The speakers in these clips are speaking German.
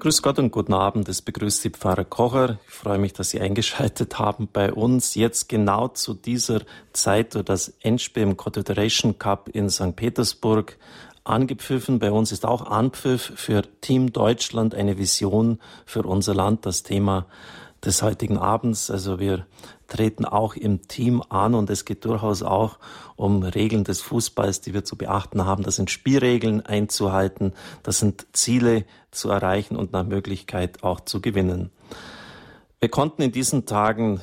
Grüß Gott und guten Abend, es begrüßt Sie Pfarrer Kocher. Ich freue mich, dass Sie eingeschaltet haben bei uns. Jetzt genau zu dieser Zeit wird das Endspiel im Confederation Cup in St. Petersburg angepfiffen. Bei uns ist auch Anpfiff für Team Deutschland, eine Vision für unser Land, das Thema des heutigen Abends. Also wir treten auch im Team an und es geht durchaus auch um Regeln des Fußballs, die wir zu beachten haben. Das sind Spielregeln einzuhalten, das sind Ziele zu erreichen und nach Möglichkeit auch zu gewinnen. Wir konnten in diesen Tagen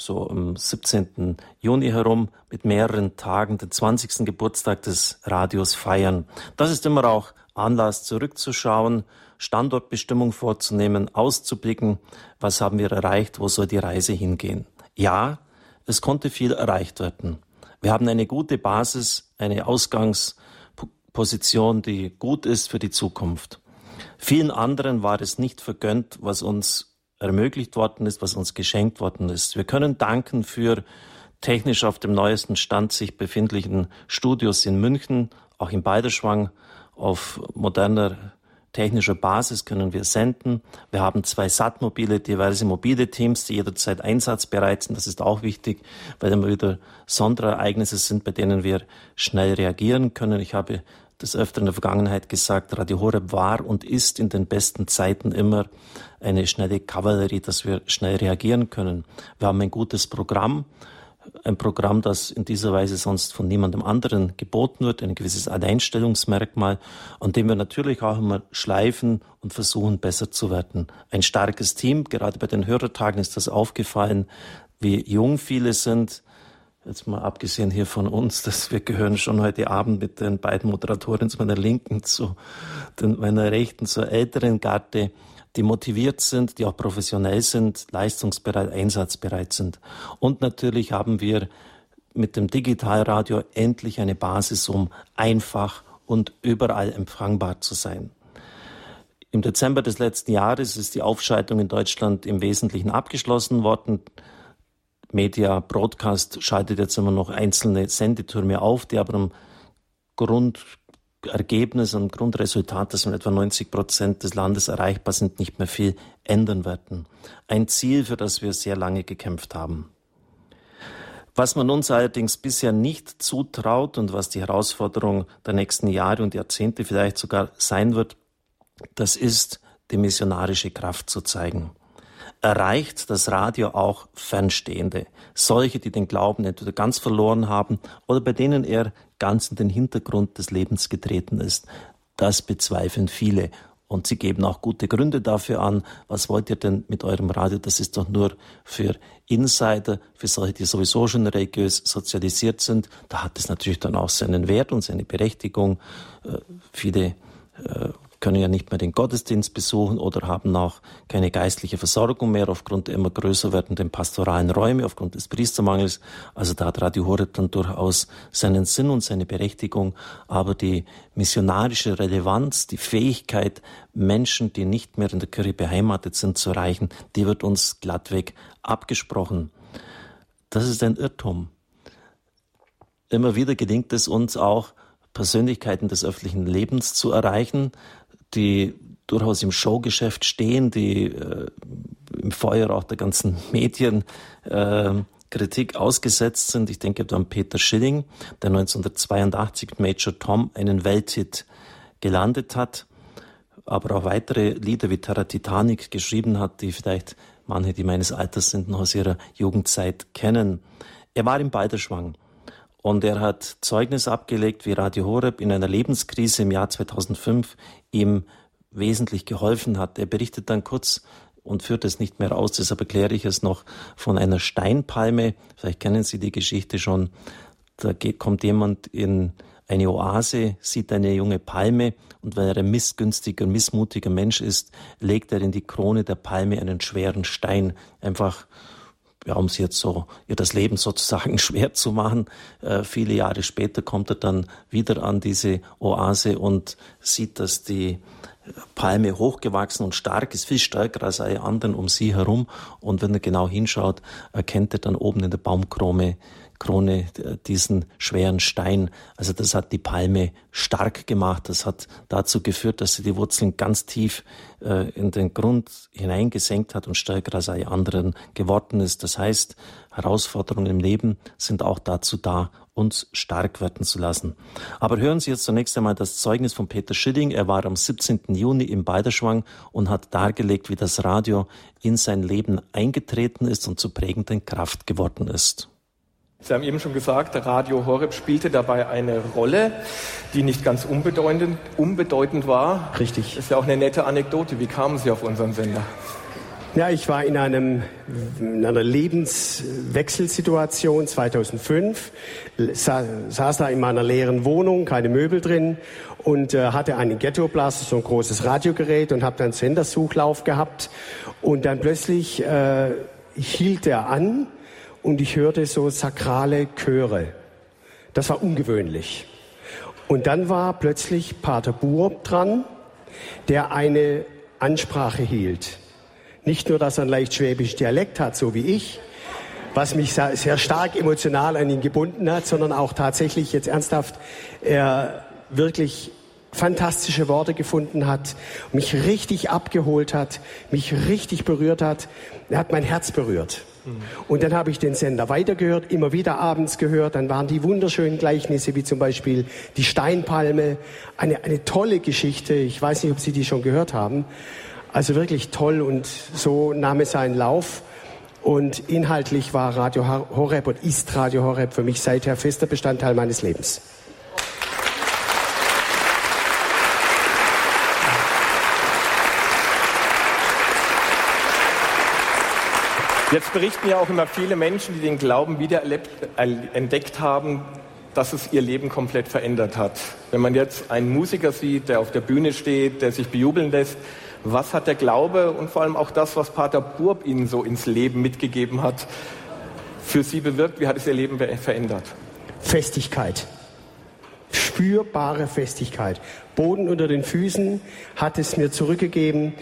so am 17. Juni herum mit mehreren Tagen den 20. Geburtstag des Radios feiern. Das ist immer auch Anlass zurückzuschauen, Standortbestimmung vorzunehmen, auszublicken, was haben wir erreicht, wo soll die Reise hingehen. Ja, es konnte viel erreicht werden. Wir haben eine gute Basis, eine Ausgangsposition, die gut ist für die Zukunft. Vielen anderen war es nicht vergönnt, was uns ermöglicht worden ist, was uns geschenkt worden ist. Wir können danken für technisch auf dem neuesten Stand sich befindlichen Studios in München, auch in Beiderschwang, auf moderner technischer Basis können wir senden. Wir haben zwei SAT-mobile, diverse mobile Teams, die jederzeit einsatzbereit sind. Das ist auch wichtig, weil immer wieder Sonderereignisse sind, bei denen wir schnell reagieren können. Ich habe des Öfteren in der Vergangenheit gesagt, Radio Horeb war und ist in den besten Zeiten immer eine schnelle Kavallerie, dass wir schnell reagieren können. Wir haben ein gutes Programm ein Programm, das in dieser Weise sonst von niemandem anderen geboten wird, ein gewisses Alleinstellungsmerkmal, an dem wir natürlich auch immer schleifen und versuchen, besser zu werden. Ein starkes Team, gerade bei den Hörertagen ist das aufgefallen, wie jung viele sind. Jetzt mal abgesehen hier von uns, dass wir gehören schon heute Abend mit den beiden Moderatoren zu meiner Linken, zu meiner Rechten, zur älteren Garde die motiviert sind, die auch professionell sind, leistungsbereit, einsatzbereit sind. Und natürlich haben wir mit dem Digitalradio endlich eine Basis, um einfach und überall empfangbar zu sein. Im Dezember des letzten Jahres ist die Aufschaltung in Deutschland im Wesentlichen abgeschlossen worden. Media Broadcast schaltet jetzt immer noch einzelne Sendetürme auf, die aber im Grund Ergebnis und Grundresultat, dass in etwa 90 Prozent des Landes erreichbar sind, nicht mehr viel ändern werden. Ein Ziel, für das wir sehr lange gekämpft haben. Was man uns allerdings bisher nicht zutraut und was die Herausforderung der nächsten Jahre und Jahrzehnte vielleicht sogar sein wird, das ist, die missionarische Kraft zu zeigen. Erreicht das Radio auch Fernstehende, solche, die den Glauben entweder ganz verloren haben oder bei denen er ganz in den Hintergrund des Lebens getreten ist. Das bezweifeln viele. Und sie geben auch gute Gründe dafür an. Was wollt ihr denn mit eurem Radio? Das ist doch nur für Insider, für solche, die sowieso schon religiös sozialisiert sind. Da hat es natürlich dann auch seinen Wert und seine Berechtigung. Äh, viele äh, können ja nicht mehr den Gottesdienst besuchen oder haben auch keine geistliche Versorgung mehr aufgrund der immer größer werdenden pastoralen Räume, aufgrund des Priestermangels. Also da hat Radio Horeb dann durchaus seinen Sinn und seine Berechtigung. Aber die missionarische Relevanz, die Fähigkeit, Menschen, die nicht mehr in der Kirche beheimatet sind, zu erreichen, die wird uns glattweg abgesprochen. Das ist ein Irrtum. Immer wieder gelingt es uns auch, Persönlichkeiten des öffentlichen Lebens zu erreichen, die durchaus im Showgeschäft stehen, die äh, im Feuer auch der ganzen Medien äh, ausgesetzt sind. Ich denke an Peter Schilling, der 1982 mit Major Tom einen Welthit gelandet hat, aber auch weitere Lieder wie Terra Titanic geschrieben hat, die vielleicht manche, die meines Alters sind, noch aus ihrer Jugendzeit kennen. Er war im Balderschwang und er hat Zeugnis abgelegt, wie Radio Horeb in einer Lebenskrise im Jahr 2005 ihm wesentlich geholfen hat. Er berichtet dann kurz und führt es nicht mehr aus, deshalb erkläre ich es noch von einer Steinpalme. Vielleicht kennen Sie die Geschichte schon. Da kommt jemand in eine Oase, sieht eine junge Palme und weil er ein missgünstiger, missmutiger Mensch ist, legt er in die Krone der Palme einen schweren Stein. Einfach ja, um sie jetzt so, ihr das Leben sozusagen schwer zu machen. Äh, viele Jahre später kommt er dann wieder an diese Oase und sieht, dass die Palme hochgewachsen und stark ist, viel stärker als alle anderen um sie herum. Und wenn er genau hinschaut, erkennt er dann oben in der Baumkrone Krone diesen schweren Stein. Also das hat die Palme stark gemacht. Das hat dazu geführt, dass sie die Wurzeln ganz tief äh, in den Grund hineingesenkt hat und stärker als alle anderen geworden ist. Das heißt, Herausforderungen im Leben sind auch dazu da, uns stark werden zu lassen. Aber hören Sie jetzt zunächst einmal das Zeugnis von Peter Schilling. Er war am 17. Juni im Balderschwang und hat dargelegt, wie das Radio in sein Leben eingetreten ist und zu prägenden Kraft geworden ist. Sie haben eben schon gesagt, Radio Horeb spielte dabei eine Rolle, die nicht ganz unbedeutend, unbedeutend war. Richtig. Das ist ja auch eine nette Anekdote. Wie kamen Sie auf unseren Sender? Ja, ich war in, einem, in einer Lebenswechselsituation 2005, sa saß da in meiner leeren Wohnung, keine Möbel drin und äh, hatte einen Ghetto-Blaster, so ein großes Radiogerät und habe dann Sendersuchlauf gehabt und dann plötzlich äh, hielt er an und ich hörte so sakrale Chöre. Das war ungewöhnlich. Und dann war plötzlich Pater Burb dran, der eine Ansprache hielt. Nicht nur, dass er einen leicht schwäbischen Dialekt hat, so wie ich, was mich sehr stark emotional an ihn gebunden hat, sondern auch tatsächlich jetzt ernsthaft er wirklich fantastische Worte gefunden hat, mich richtig abgeholt hat, mich richtig berührt hat. Er hat mein Herz berührt. Und dann habe ich den Sender weitergehört, immer wieder abends gehört. Dann waren die wunderschönen Gleichnisse, wie zum Beispiel die Steinpalme. Eine, eine tolle Geschichte. Ich weiß nicht, ob Sie die schon gehört haben. Also wirklich toll und so nahm es seinen Lauf. Und inhaltlich war Radio Horeb und ist Radio Horeb für mich seither fester Bestandteil meines Lebens. Jetzt berichten ja auch immer viele Menschen, die den Glauben wieder entdeckt haben, dass es ihr Leben komplett verändert hat. Wenn man jetzt einen Musiker sieht, der auf der Bühne steht, der sich bejubeln lässt, was hat der Glaube und vor allem auch das, was Pater Burb Ihnen so ins Leben mitgegeben hat, für Sie bewirkt? Wie hat es Ihr Leben verändert? Festigkeit. Spürbare Festigkeit. Boden unter den Füßen hat es mir zurückgegeben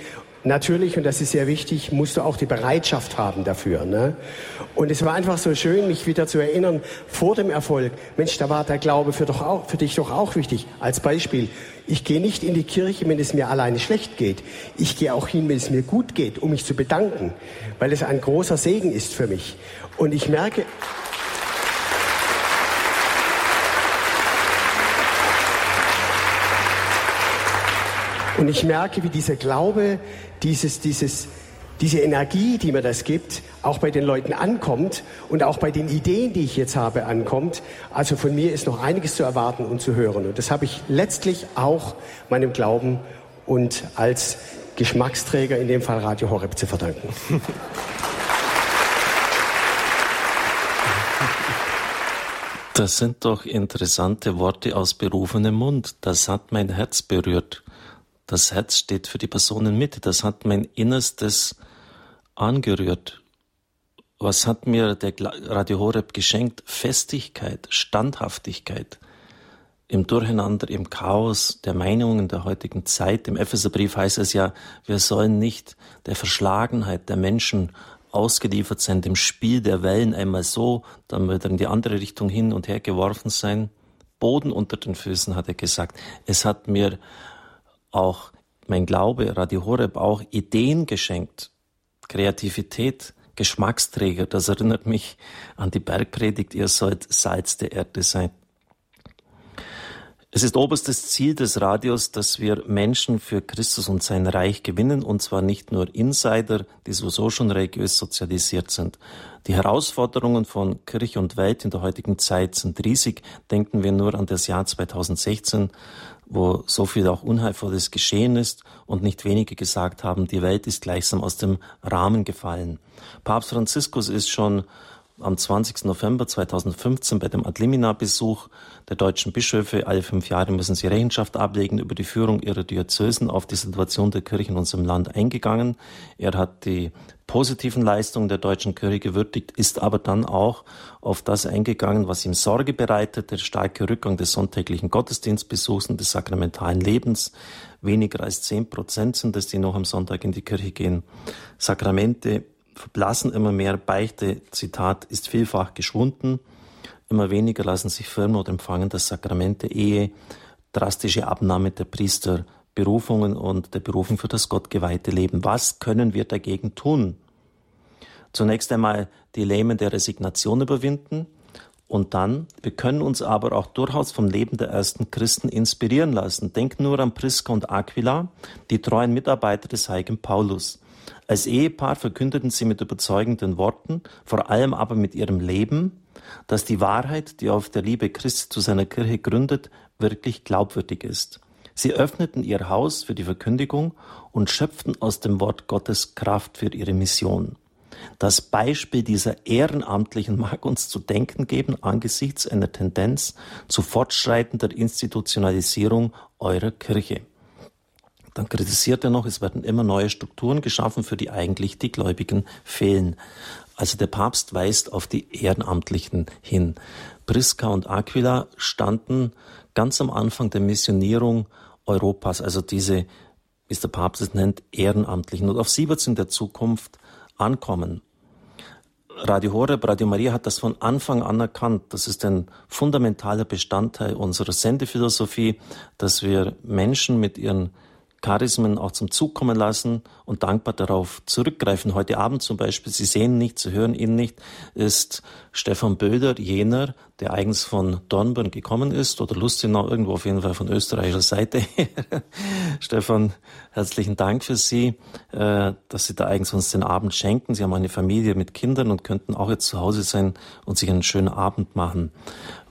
natürlich, und das ist sehr wichtig, musst du auch die Bereitschaft haben dafür. Ne? Und es war einfach so schön, mich wieder zu erinnern, vor dem Erfolg, Mensch, da war der Glaube für, doch auch, für dich doch auch wichtig. Als Beispiel, ich gehe nicht in die Kirche, wenn es mir alleine schlecht geht. Ich gehe auch hin, wenn es mir gut geht, um mich zu bedanken, weil es ein großer Segen ist für mich. Und ich merke, Und ich merke, wie dieser Glaube, dieses, dieses, diese Energie, die mir das gibt, auch bei den Leuten ankommt und auch bei den Ideen, die ich jetzt habe, ankommt. Also von mir ist noch einiges zu erwarten und zu hören. Und das habe ich letztlich auch meinem Glauben und als Geschmacksträger, in dem Fall Radio Horeb, zu verdanken. Das sind doch interessante Worte aus berufenem Mund. Das hat mein Herz berührt. Das Herz steht für die Person in Mitte. Das hat mein Innerstes angerührt. Was hat mir der Radio Horeb geschenkt? Festigkeit, Standhaftigkeit im Durcheinander, im Chaos der Meinungen der heutigen Zeit. Im Epheserbrief heißt es ja, wir sollen nicht der Verschlagenheit der Menschen ausgeliefert sein, dem Spiel der Wellen einmal so, dann wieder in die andere Richtung hin und her geworfen sein. Boden unter den Füßen, hat er gesagt. Es hat mir auch mein Glaube, Radio Horeb, auch Ideen geschenkt, Kreativität, Geschmacksträger. Das erinnert mich an die Bergpredigt, ihr sollt Salz der Erde sein. Es ist oberstes Ziel des Radios, dass wir Menschen für Christus und sein Reich gewinnen, und zwar nicht nur Insider, die sowieso schon religiös sozialisiert sind. Die Herausforderungen von Kirche und Welt in der heutigen Zeit sind riesig. Denken wir nur an das Jahr 2016, wo so viel auch Unheilvolles geschehen ist und nicht wenige gesagt haben, die Welt ist gleichsam aus dem Rahmen gefallen. Papst Franziskus ist schon am 20. November 2015 bei dem Adlimina-Besuch der deutschen Bischöfe, alle fünf Jahre müssen sie Rechenschaft ablegen über die Führung ihrer Diözesen, auf die Situation der Kirche in unserem Land eingegangen. Er hat die positiven Leistungen der deutschen Kirche gewürdigt, ist aber dann auch auf das eingegangen, was ihm Sorge bereitet, der starke Rückgang des sonntäglichen Gottesdienstbesuchs und des sakramentalen Lebens. Weniger als zehn Prozent sind es, die noch am Sonntag in die Kirche gehen. Sakramente verblassen immer mehr. Beichte, Zitat, ist vielfach geschwunden. Immer weniger lassen sich firmen oder empfangen das Sakrament der Ehe, drastische Abnahme der Priesterberufungen und der Berufung für das gottgeweihte Leben. Was können wir dagegen tun? Zunächst einmal die Lähmen der Resignation überwinden, und dann, wir können uns aber auch durchaus vom Leben der ersten Christen inspirieren lassen. Denken nur an Priska und Aquila, die treuen Mitarbeiter des heiligen Paulus. Als Ehepaar verkündeten sie mit überzeugenden Worten, vor allem aber mit ihrem Leben, dass die Wahrheit, die auf der Liebe Christi zu seiner Kirche gründet, wirklich glaubwürdig ist. Sie öffneten ihr Haus für die Verkündigung und schöpften aus dem Wort Gottes Kraft für ihre Mission. Das Beispiel dieser Ehrenamtlichen mag uns zu denken geben angesichts einer Tendenz zu fortschreitender Institutionalisierung eurer Kirche. Dann kritisiert er noch, es werden immer neue Strukturen geschaffen, für die eigentlich die Gläubigen fehlen. Also der Papst weist auf die Ehrenamtlichen hin. Priska und Aquila standen ganz am Anfang der Missionierung Europas, also diese, wie es der Papst es nennt, Ehrenamtlichen. Und auf sie wird es in der Zukunft ankommen. Radio Horeb, Radio Maria hat das von Anfang an erkannt. Das ist ein fundamentaler Bestandteil unserer Sendephilosophie, dass wir Menschen mit ihren Charismen auch zum Zug kommen lassen und dankbar darauf zurückgreifen. Heute Abend zum Beispiel, Sie sehen nicht, Sie hören ihn nicht, ist Stefan Böder jener, der eigens von Dornbirn gekommen ist oder Lustenau, irgendwo auf jeden Fall von österreichischer Seite her. Stefan, herzlichen Dank für Sie, äh, dass Sie da eigens uns den Abend schenken. Sie haben eine Familie mit Kindern und könnten auch jetzt zu Hause sein und sich einen schönen Abend machen.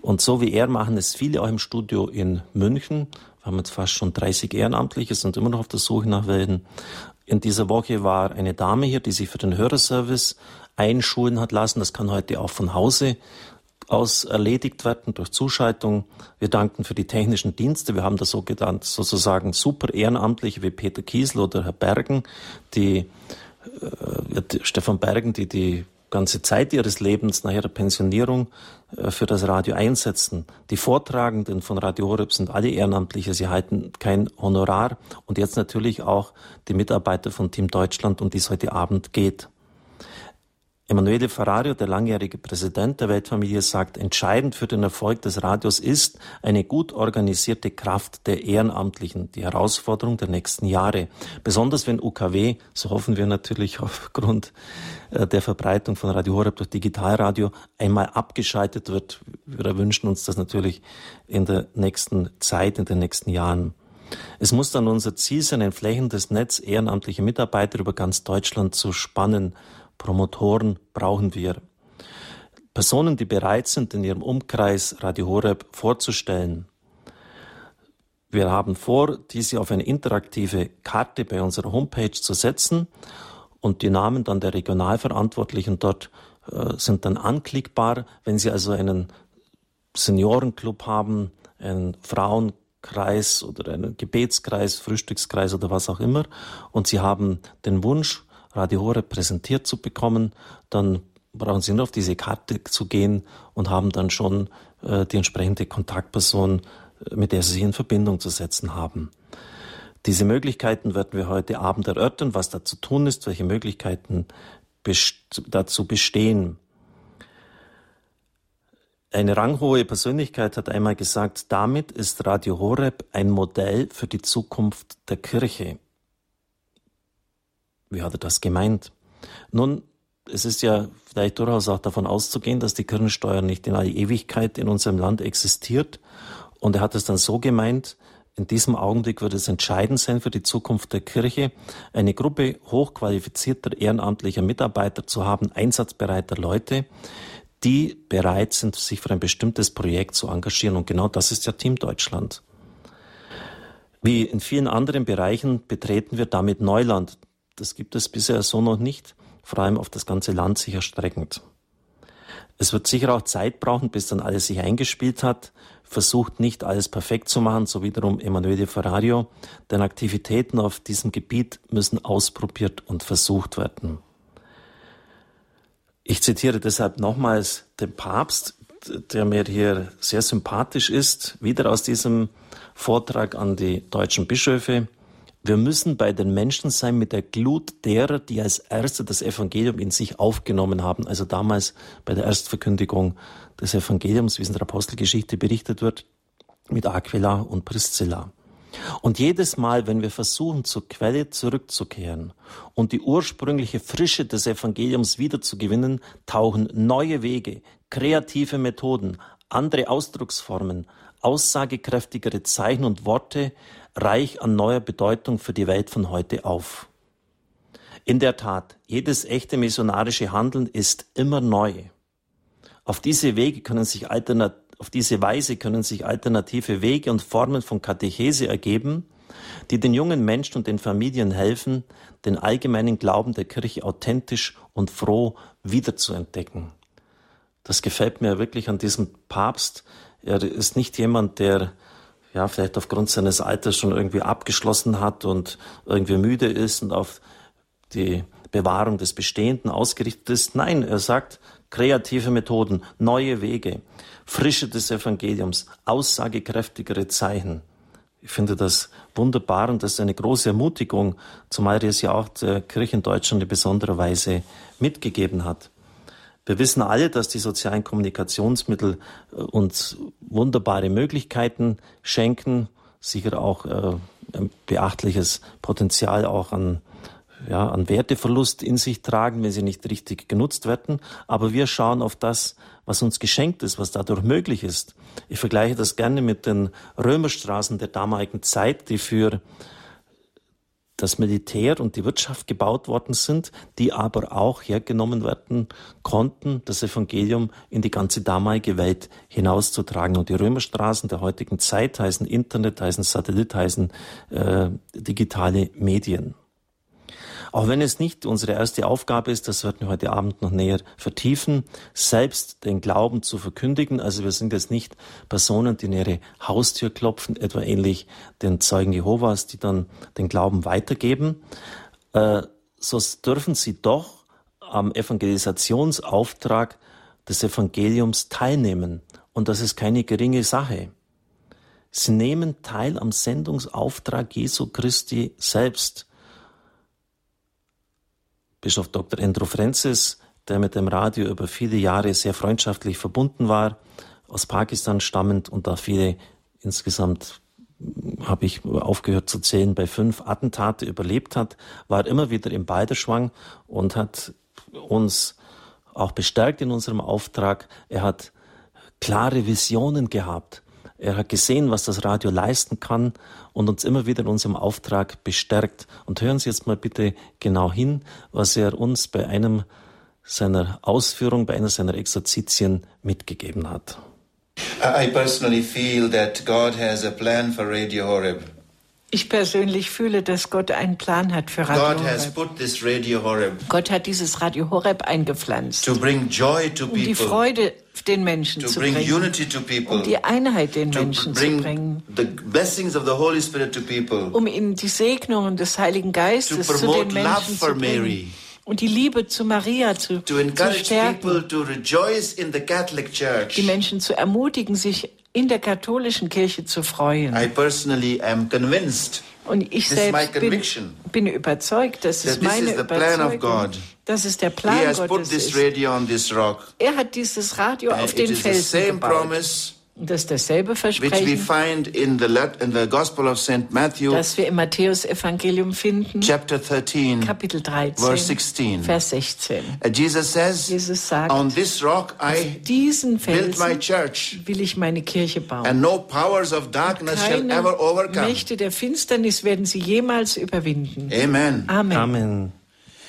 Und so wie er machen es viele auch im Studio in München wir haben jetzt fast schon 30 Ehrenamtliche, sind immer noch auf der Suche nach Welten. In dieser Woche war eine Dame hier, die sich für den Hörerservice einschulen hat lassen. Das kann heute auch von Hause aus erledigt werden durch Zuschaltung. Wir danken für die technischen Dienste. Wir haben da sozusagen super Ehrenamtliche wie Peter Kiesel oder Herr Bergen, die äh, Stefan Bergen, die die ganze Zeit ihres Lebens nach ihrer Pensionierung für das Radio einsetzen. Die Vortragenden von Radio Horeb sind alle Ehrenamtliche, sie halten kein Honorar und jetzt natürlich auch die Mitarbeiter von Team Deutschland, um die es heute Abend geht. Emanuele Ferrario, der langjährige Präsident der Weltfamilie, sagt, entscheidend für den Erfolg des Radios ist eine gut organisierte Kraft der Ehrenamtlichen, die Herausforderung der nächsten Jahre. Besonders wenn UKW, so hoffen wir natürlich aufgrund äh, der Verbreitung von Radio Horeb durch Digitalradio, einmal abgeschaltet wird. Wir wünschen uns das natürlich in der nächsten Zeit, in den nächsten Jahren. Es muss dann unser Ziel sein, ein flächendes Netz ehrenamtlicher Mitarbeiter über ganz Deutschland zu spannen Promotoren brauchen wir. Personen, die bereit sind, in ihrem Umkreis Radio Horeb vorzustellen. Wir haben vor, diese auf eine interaktive Karte bei unserer Homepage zu setzen und die Namen dann der Regionalverantwortlichen dort äh, sind dann anklickbar. Wenn Sie also einen Seniorenclub haben, einen Frauenkreis oder einen Gebetskreis, Frühstückskreis oder was auch immer und Sie haben den Wunsch, Radio Horeb präsentiert zu bekommen, dann brauchen Sie nur auf diese Karte zu gehen und haben dann schon äh, die entsprechende Kontaktperson, äh, mit der Sie sich in Verbindung zu setzen haben. Diese Möglichkeiten werden wir heute Abend erörtern, was da zu tun ist, welche Möglichkeiten best dazu bestehen. Eine ranghohe Persönlichkeit hat einmal gesagt, damit ist Radio Horeb ein Modell für die Zukunft der Kirche. Wie hat er das gemeint? Nun, es ist ja vielleicht durchaus auch davon auszugehen, dass die Kirchensteuer nicht in aller Ewigkeit in unserem Land existiert. Und er hat es dann so gemeint, in diesem Augenblick wird es entscheidend sein für die Zukunft der Kirche, eine Gruppe hochqualifizierter ehrenamtlicher Mitarbeiter zu haben, einsatzbereiter Leute, die bereit sind, sich für ein bestimmtes Projekt zu engagieren. Und genau das ist ja Team Deutschland. Wie in vielen anderen Bereichen betreten wir damit Neuland. Das gibt es bisher so noch nicht, vor allem auf das ganze Land sich erstreckend. Es wird sicher auch Zeit brauchen, bis dann alles sich eingespielt hat. Versucht nicht alles perfekt zu machen, so wiederum Emanuele Ferrario, denn Aktivitäten auf diesem Gebiet müssen ausprobiert und versucht werden. Ich zitiere deshalb nochmals den Papst, der mir hier sehr sympathisch ist, wieder aus diesem Vortrag an die deutschen Bischöfe. Wir müssen bei den Menschen sein mit der Glut derer, die als Erste das Evangelium in sich aufgenommen haben. Also damals bei der Erstverkündigung des Evangeliums, wie es in der Apostelgeschichte berichtet wird, mit Aquila und Priscilla. Und jedes Mal, wenn wir versuchen, zur Quelle zurückzukehren und die ursprüngliche Frische des Evangeliums wiederzugewinnen, tauchen neue Wege, kreative Methoden, andere Ausdrucksformen, aussagekräftigere Zeichen und Worte, reich an neuer Bedeutung für die Welt von heute auf. In der Tat, jedes echte missionarische Handeln ist immer neu. Auf diese Wege können sich auf diese Weise können sich alternative Wege und Formen von Katechese ergeben, die den jungen Menschen und den Familien helfen, den allgemeinen Glauben der Kirche authentisch und froh wiederzuentdecken. Das gefällt mir wirklich an diesem Papst. Er ist nicht jemand, der ja, vielleicht aufgrund seines Alters schon irgendwie abgeschlossen hat und irgendwie müde ist und auf die Bewahrung des Bestehenden ausgerichtet ist. Nein, er sagt, kreative Methoden, neue Wege, Frische des Evangeliums, aussagekräftigere Zeichen. Ich finde das wunderbar und das ist eine große Ermutigung, zumal er es ja auch der Kirche in Deutschland in besonderer Weise mitgegeben hat. Wir wissen alle, dass die sozialen Kommunikationsmittel äh, uns wunderbare Möglichkeiten schenken, sicher auch äh, ein beachtliches Potenzial auch an, ja, an Werteverlust in sich tragen, wenn sie nicht richtig genutzt werden. Aber wir schauen auf das, was uns geschenkt ist, was dadurch möglich ist. Ich vergleiche das gerne mit den Römerstraßen der damaligen Zeit, die für das Militär und die Wirtschaft gebaut worden sind, die aber auch hergenommen werden konnten, das Evangelium in die ganze damalige Welt hinauszutragen. Und die Römerstraßen der heutigen Zeit heißen Internet, heißen Satellit, heißen äh, digitale Medien. Auch wenn es nicht unsere erste Aufgabe ist, das werden wir heute Abend noch näher vertiefen, selbst den Glauben zu verkündigen. Also wir sind jetzt nicht Personen, die in ihre Haustür klopfen, etwa ähnlich den Zeugen Jehovas, die dann den Glauben weitergeben. Äh, so dürfen sie doch am Evangelisationsauftrag des Evangeliums teilnehmen. Und das ist keine geringe Sache. Sie nehmen teil am Sendungsauftrag Jesu Christi selbst. Bischof Dr. Andrew Francis, der mit dem Radio über viele Jahre sehr freundschaftlich verbunden war, aus Pakistan stammend und da viele insgesamt hm, habe ich aufgehört zu zählen, bei fünf Attentate überlebt hat, war immer wieder im Balderschwang und hat uns auch bestärkt in unserem Auftrag. Er hat klare Visionen gehabt. Er hat gesehen, was das Radio leisten kann und uns immer wieder in unserem Auftrag bestärkt. Und hören Sie jetzt mal bitte genau hin, was er uns bei einem seiner Ausführungen, bei einer seiner Exerzitien mitgegeben hat. I personally feel that God has a plan for Radio Horeb. Ich persönlich fühle, dass Gott einen Plan hat für Radio God has Horeb. put this Radio Horeb Gott hat dieses Radio Horeb eingepflanzt, to bring joy to um die people, Freude den Menschen to zu bring bringen, unity to people, um die Einheit den to Menschen zu bring bringen, the blessings of the Holy Spirit to people, um ihnen die Segnungen des Heiligen to Geistes zu den Menschen zu bringen Mary, und die Liebe zu Maria zu, to zu stärken, people to rejoice in the Catholic Church. die Menschen zu ermutigen, sich in der katholischen Kirche zu freuen. I personally am convinced Und ich selbst bin, bin überzeugt, das ist meine Überzeugung, dass es der Plan Gottes ist. Er hat dieses Radio auf den Felsen gebaut. promise Und das ist dasselbe which we Versprechen, find in the, in the Gospel of St. Matthew, das wir im Matthäus-Evangelium finden, chapter 13, Kapitel 13, verse 16. Vers 16. Uh, Jesus says, Jesus sagt, On this rock I diesen build my Felsen church, will ich meine Kirche bauen. and no powers of darkness shall Keine ever overcome. Mächte der Finsternis werden sie jemals überwinden. Amen. Amen. Amen.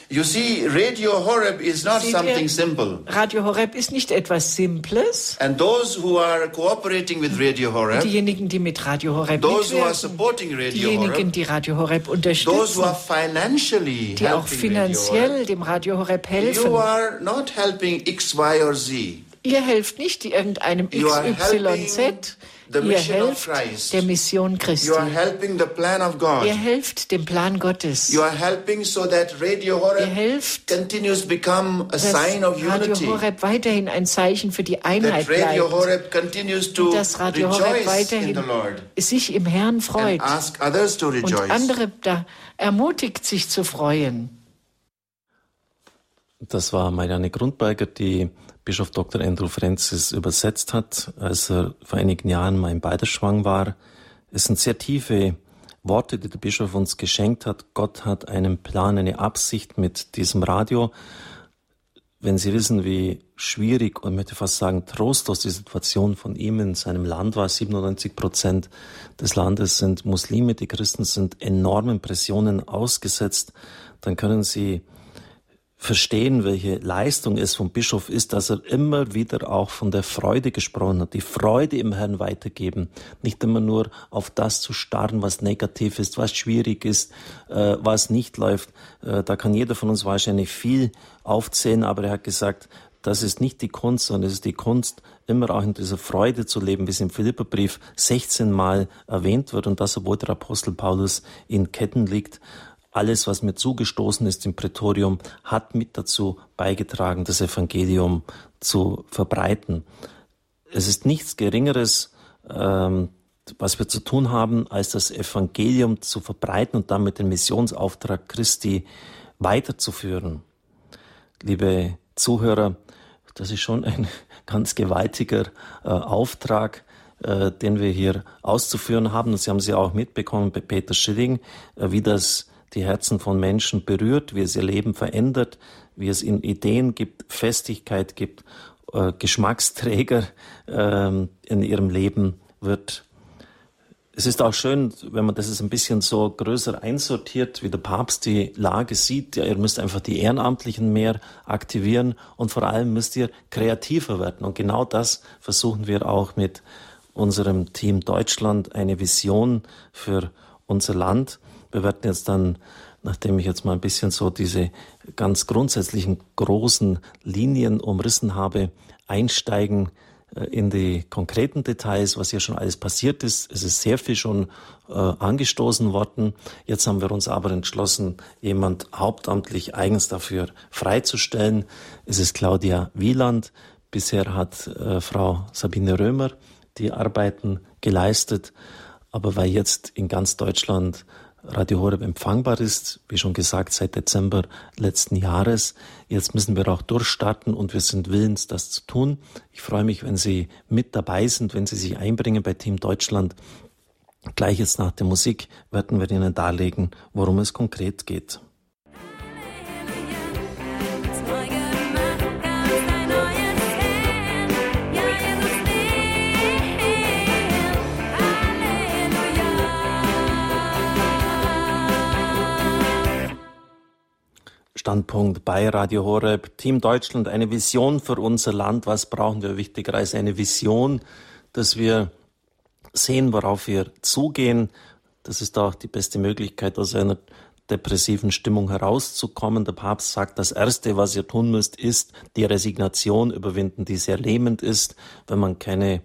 You see, Radio Horeb is not Seht ihr? something simple. Radio Horeb ist nicht etwas Simples. And those who are cooperating with Radio Horeb, Diejenigen, die mit Radio Horeb those who are supporting Radio diejenigen, Horeb, die Radio Horeb those who unterstützen, are financially die auch helping Radio Horeb, finanziell dem Radio Horeb helfen. you are not helping X, Y, or Z. Ihr helft nicht irgendeinem helping XYZ, the Ihr mission of helft Christ. der Mission Christi. You are helping the plan of God. Ihr helft dem Plan Gottes. You are helping so that Radio Ihr Horeb helft, continues to become a dass sign of Radio unity. Horeb weiterhin ein Zeichen für die Einheit That Radio bleibt. Horeb continues to Und dass Radio Horeb rejoice in weiterhin the Lord sich im Herrn freut and ask others to und rejoice. andere da ermutigt, sich zu freuen. Das war Marianne Grundberger, die Bischof Dr. Andrew Francis übersetzt hat, als er vor einigen Jahren mal in Beiderschwang war. Es sind sehr tiefe Worte, die der Bischof uns geschenkt hat. Gott hat einen Plan, eine Absicht mit diesem Radio. Wenn Sie wissen, wie schwierig und möchte fast sagen trostlos die Situation von ihm in seinem Land war, 97 Prozent des Landes sind Muslime, die Christen sind enormen Pressionen ausgesetzt, dann können Sie verstehen, welche Leistung es vom Bischof ist, dass er immer wieder auch von der Freude gesprochen hat, die Freude im Herrn weitergeben, nicht immer nur auf das zu starren, was negativ ist, was schwierig ist, äh, was nicht läuft. Äh, da kann jeder von uns wahrscheinlich viel aufzählen, aber er hat gesagt, das ist nicht die Kunst, sondern es ist die Kunst, immer auch in dieser Freude zu leben, wie es im Philipperbrief 16 Mal erwähnt wird und das, obwohl der Apostel Paulus in Ketten liegt. Alles, was mir zugestoßen ist im Prätorium, hat mit dazu beigetragen, das Evangelium zu verbreiten. Es ist nichts Geringeres, ähm, was wir zu tun haben, als das Evangelium zu verbreiten und damit den Missionsauftrag Christi weiterzuführen. Liebe Zuhörer, das ist schon ein ganz gewaltiger äh, Auftrag, äh, den wir hier auszuführen haben. Und Sie haben sie auch mitbekommen bei Peter Schilling, äh, wie das die Herzen von Menschen berührt, wie es ihr Leben verändert, wie es ihnen Ideen gibt, Festigkeit gibt, äh, Geschmacksträger ähm, in ihrem Leben wird. Es ist auch schön, wenn man das ein bisschen so größer einsortiert, wie der Papst die Lage sieht. Ja, ihr müsst einfach die Ehrenamtlichen mehr aktivieren und vor allem müsst ihr kreativer werden. Und genau das versuchen wir auch mit unserem Team Deutschland, eine Vision für unser Land. Wir werden jetzt dann, nachdem ich jetzt mal ein bisschen so diese ganz grundsätzlichen großen Linien umrissen habe, einsteigen in die konkreten Details, was hier schon alles passiert ist. Es ist sehr viel schon äh, angestoßen worden. Jetzt haben wir uns aber entschlossen, jemand hauptamtlich eigens dafür freizustellen. Es ist Claudia Wieland. Bisher hat äh, Frau Sabine Römer die Arbeiten geleistet. Aber weil jetzt in ganz Deutschland Radio Horeb empfangbar ist, wie schon gesagt, seit Dezember letzten Jahres. Jetzt müssen wir auch durchstarten und wir sind willens, das zu tun. Ich freue mich, wenn Sie mit dabei sind, wenn Sie sich einbringen bei Team Deutschland. Gleich jetzt nach der Musik werden wir Ihnen darlegen, worum es konkret geht. Standpunkt bei Radio Horeb, Team Deutschland, eine Vision für unser Land. Was brauchen wir wichtiger als eine Vision, dass wir sehen, worauf wir zugehen. Das ist auch die beste Möglichkeit, aus einer depressiven Stimmung herauszukommen. Der Papst sagt, das Erste, was ihr tun müsst, ist die Resignation überwinden, die sehr lähmend ist, wenn man keine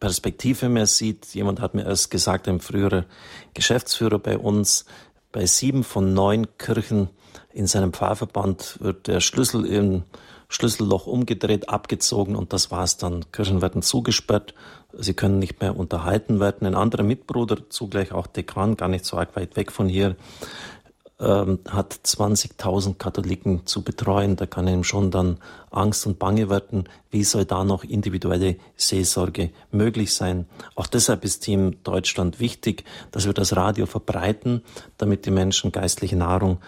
Perspektive mehr sieht. Jemand hat mir erst gesagt, ein früherer Geschäftsführer bei uns, bei sieben von neun Kirchen in seinem Pfarrverband wird der Schlüssel im Schlüsselloch umgedreht, abgezogen und das war's dann. Kirchen werden zugesperrt, sie können nicht mehr unterhalten werden. Ein anderer Mitbruder, zugleich auch Dekan, gar nicht so weit weg von hier, ähm, hat 20.000 Katholiken zu betreuen. Da kann ihm schon dann Angst und Bange werden. Wie soll da noch individuelle Seelsorge möglich sein? Auch deshalb ist Team Deutschland wichtig, dass wir das Radio verbreiten, damit die Menschen geistliche Nahrung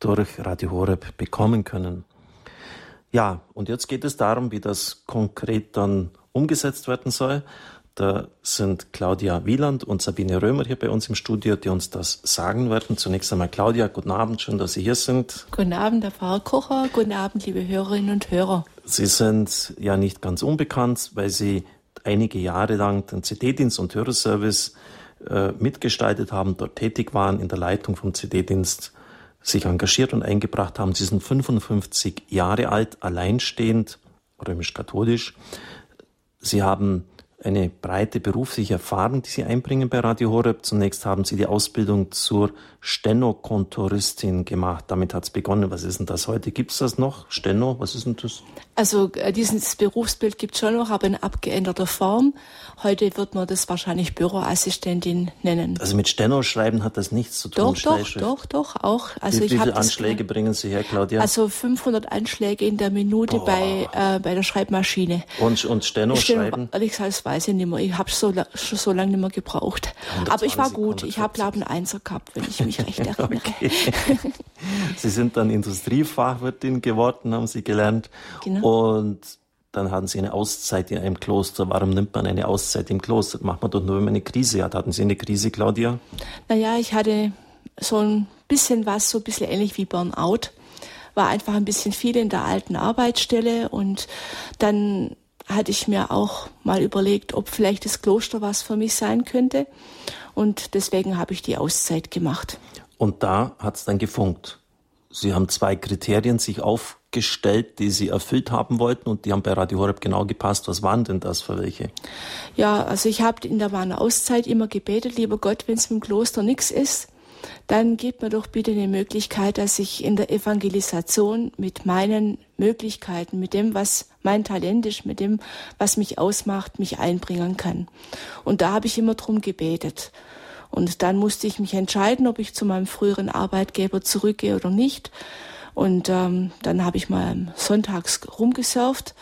durch Radio Horeb bekommen können. Ja, und jetzt geht es darum, wie das konkret dann umgesetzt werden soll. Da sind Claudia Wieland und Sabine Römer hier bei uns im Studio, die uns das sagen werden. Zunächst einmal Claudia, guten Abend, schön, dass Sie hier sind. Guten Abend, Herr Pfarrer Kocher, guten Abend, liebe Hörerinnen und Hörer. Sie sind ja nicht ganz unbekannt, weil Sie einige Jahre lang den CD-Dienst und Hörerservice äh, mitgestaltet haben, dort tätig waren in der Leitung vom CD-Dienst sich engagiert und eingebracht haben. Sie sind 55 Jahre alt, alleinstehend, römisch-katholisch. Sie haben eine breite berufliche Erfahrung, die Sie einbringen bei Radio Horeb. Zunächst haben Sie die Ausbildung zur Stenokontoristin gemacht. Damit hat es begonnen. Was ist denn das heute? Gibt es das noch? Steno, was ist denn das? Also äh, dieses Berufsbild gibt es schon noch, aber in abgeänderter Form. Heute wird man das wahrscheinlich Büroassistentin nennen. Also mit Steno schreiben hat das nichts zu tun? Doch, doch, doch, doch, auch. Also wie, wie viele Anschläge bringen Sie her, Claudia? Also 500 Anschläge in der Minute bei, äh, bei der Schreibmaschine. Und, und Steno, Steno schreiben? Ehrlich gesagt, das weiß ich nicht mehr. Ich habe so, schon so lange nicht mehr gebraucht. Aber ich war gut. Ich habe, glaube ich, einen Einser gehabt, wenn ich mich recht erinnere. Sie sind dann Industriefachwirtin geworden, haben Sie gelernt. Genau. Und dann hatten Sie eine Auszeit in einem Kloster. Warum nimmt man eine Auszeit im Kloster? Das macht man doch nur, wenn man eine Krise hat. Hatten Sie eine Krise, Claudia? Naja, ich hatte so ein bisschen was, so ein bisschen ähnlich wie Burnout. War einfach ein bisschen viel in der alten Arbeitsstelle und dann hatte ich mir auch mal überlegt, ob vielleicht das Kloster was für mich sein könnte. Und deswegen habe ich die Auszeit gemacht. Und da hat es dann gefunkt. Sie haben zwei Kriterien sich aufgestellt, die Sie erfüllt haben wollten und die haben bei Radio Horeb genau gepasst. Was waren denn das für welche? Ja, also ich habe in der meiner Auszeit immer gebetet, lieber Gott, wenn es mit dem Kloster nichts ist, dann gib mir doch bitte eine Möglichkeit, dass ich in der Evangelisation mit meinen Möglichkeiten, mit dem, was mein Talent ist, mit dem, was mich ausmacht, mich einbringen kann. Und da habe ich immer drum gebetet. Und dann musste ich mich entscheiden, ob ich zu meinem früheren Arbeitgeber zurückgehe oder nicht. Und ähm, dann habe ich mal sonntags rumgesurft,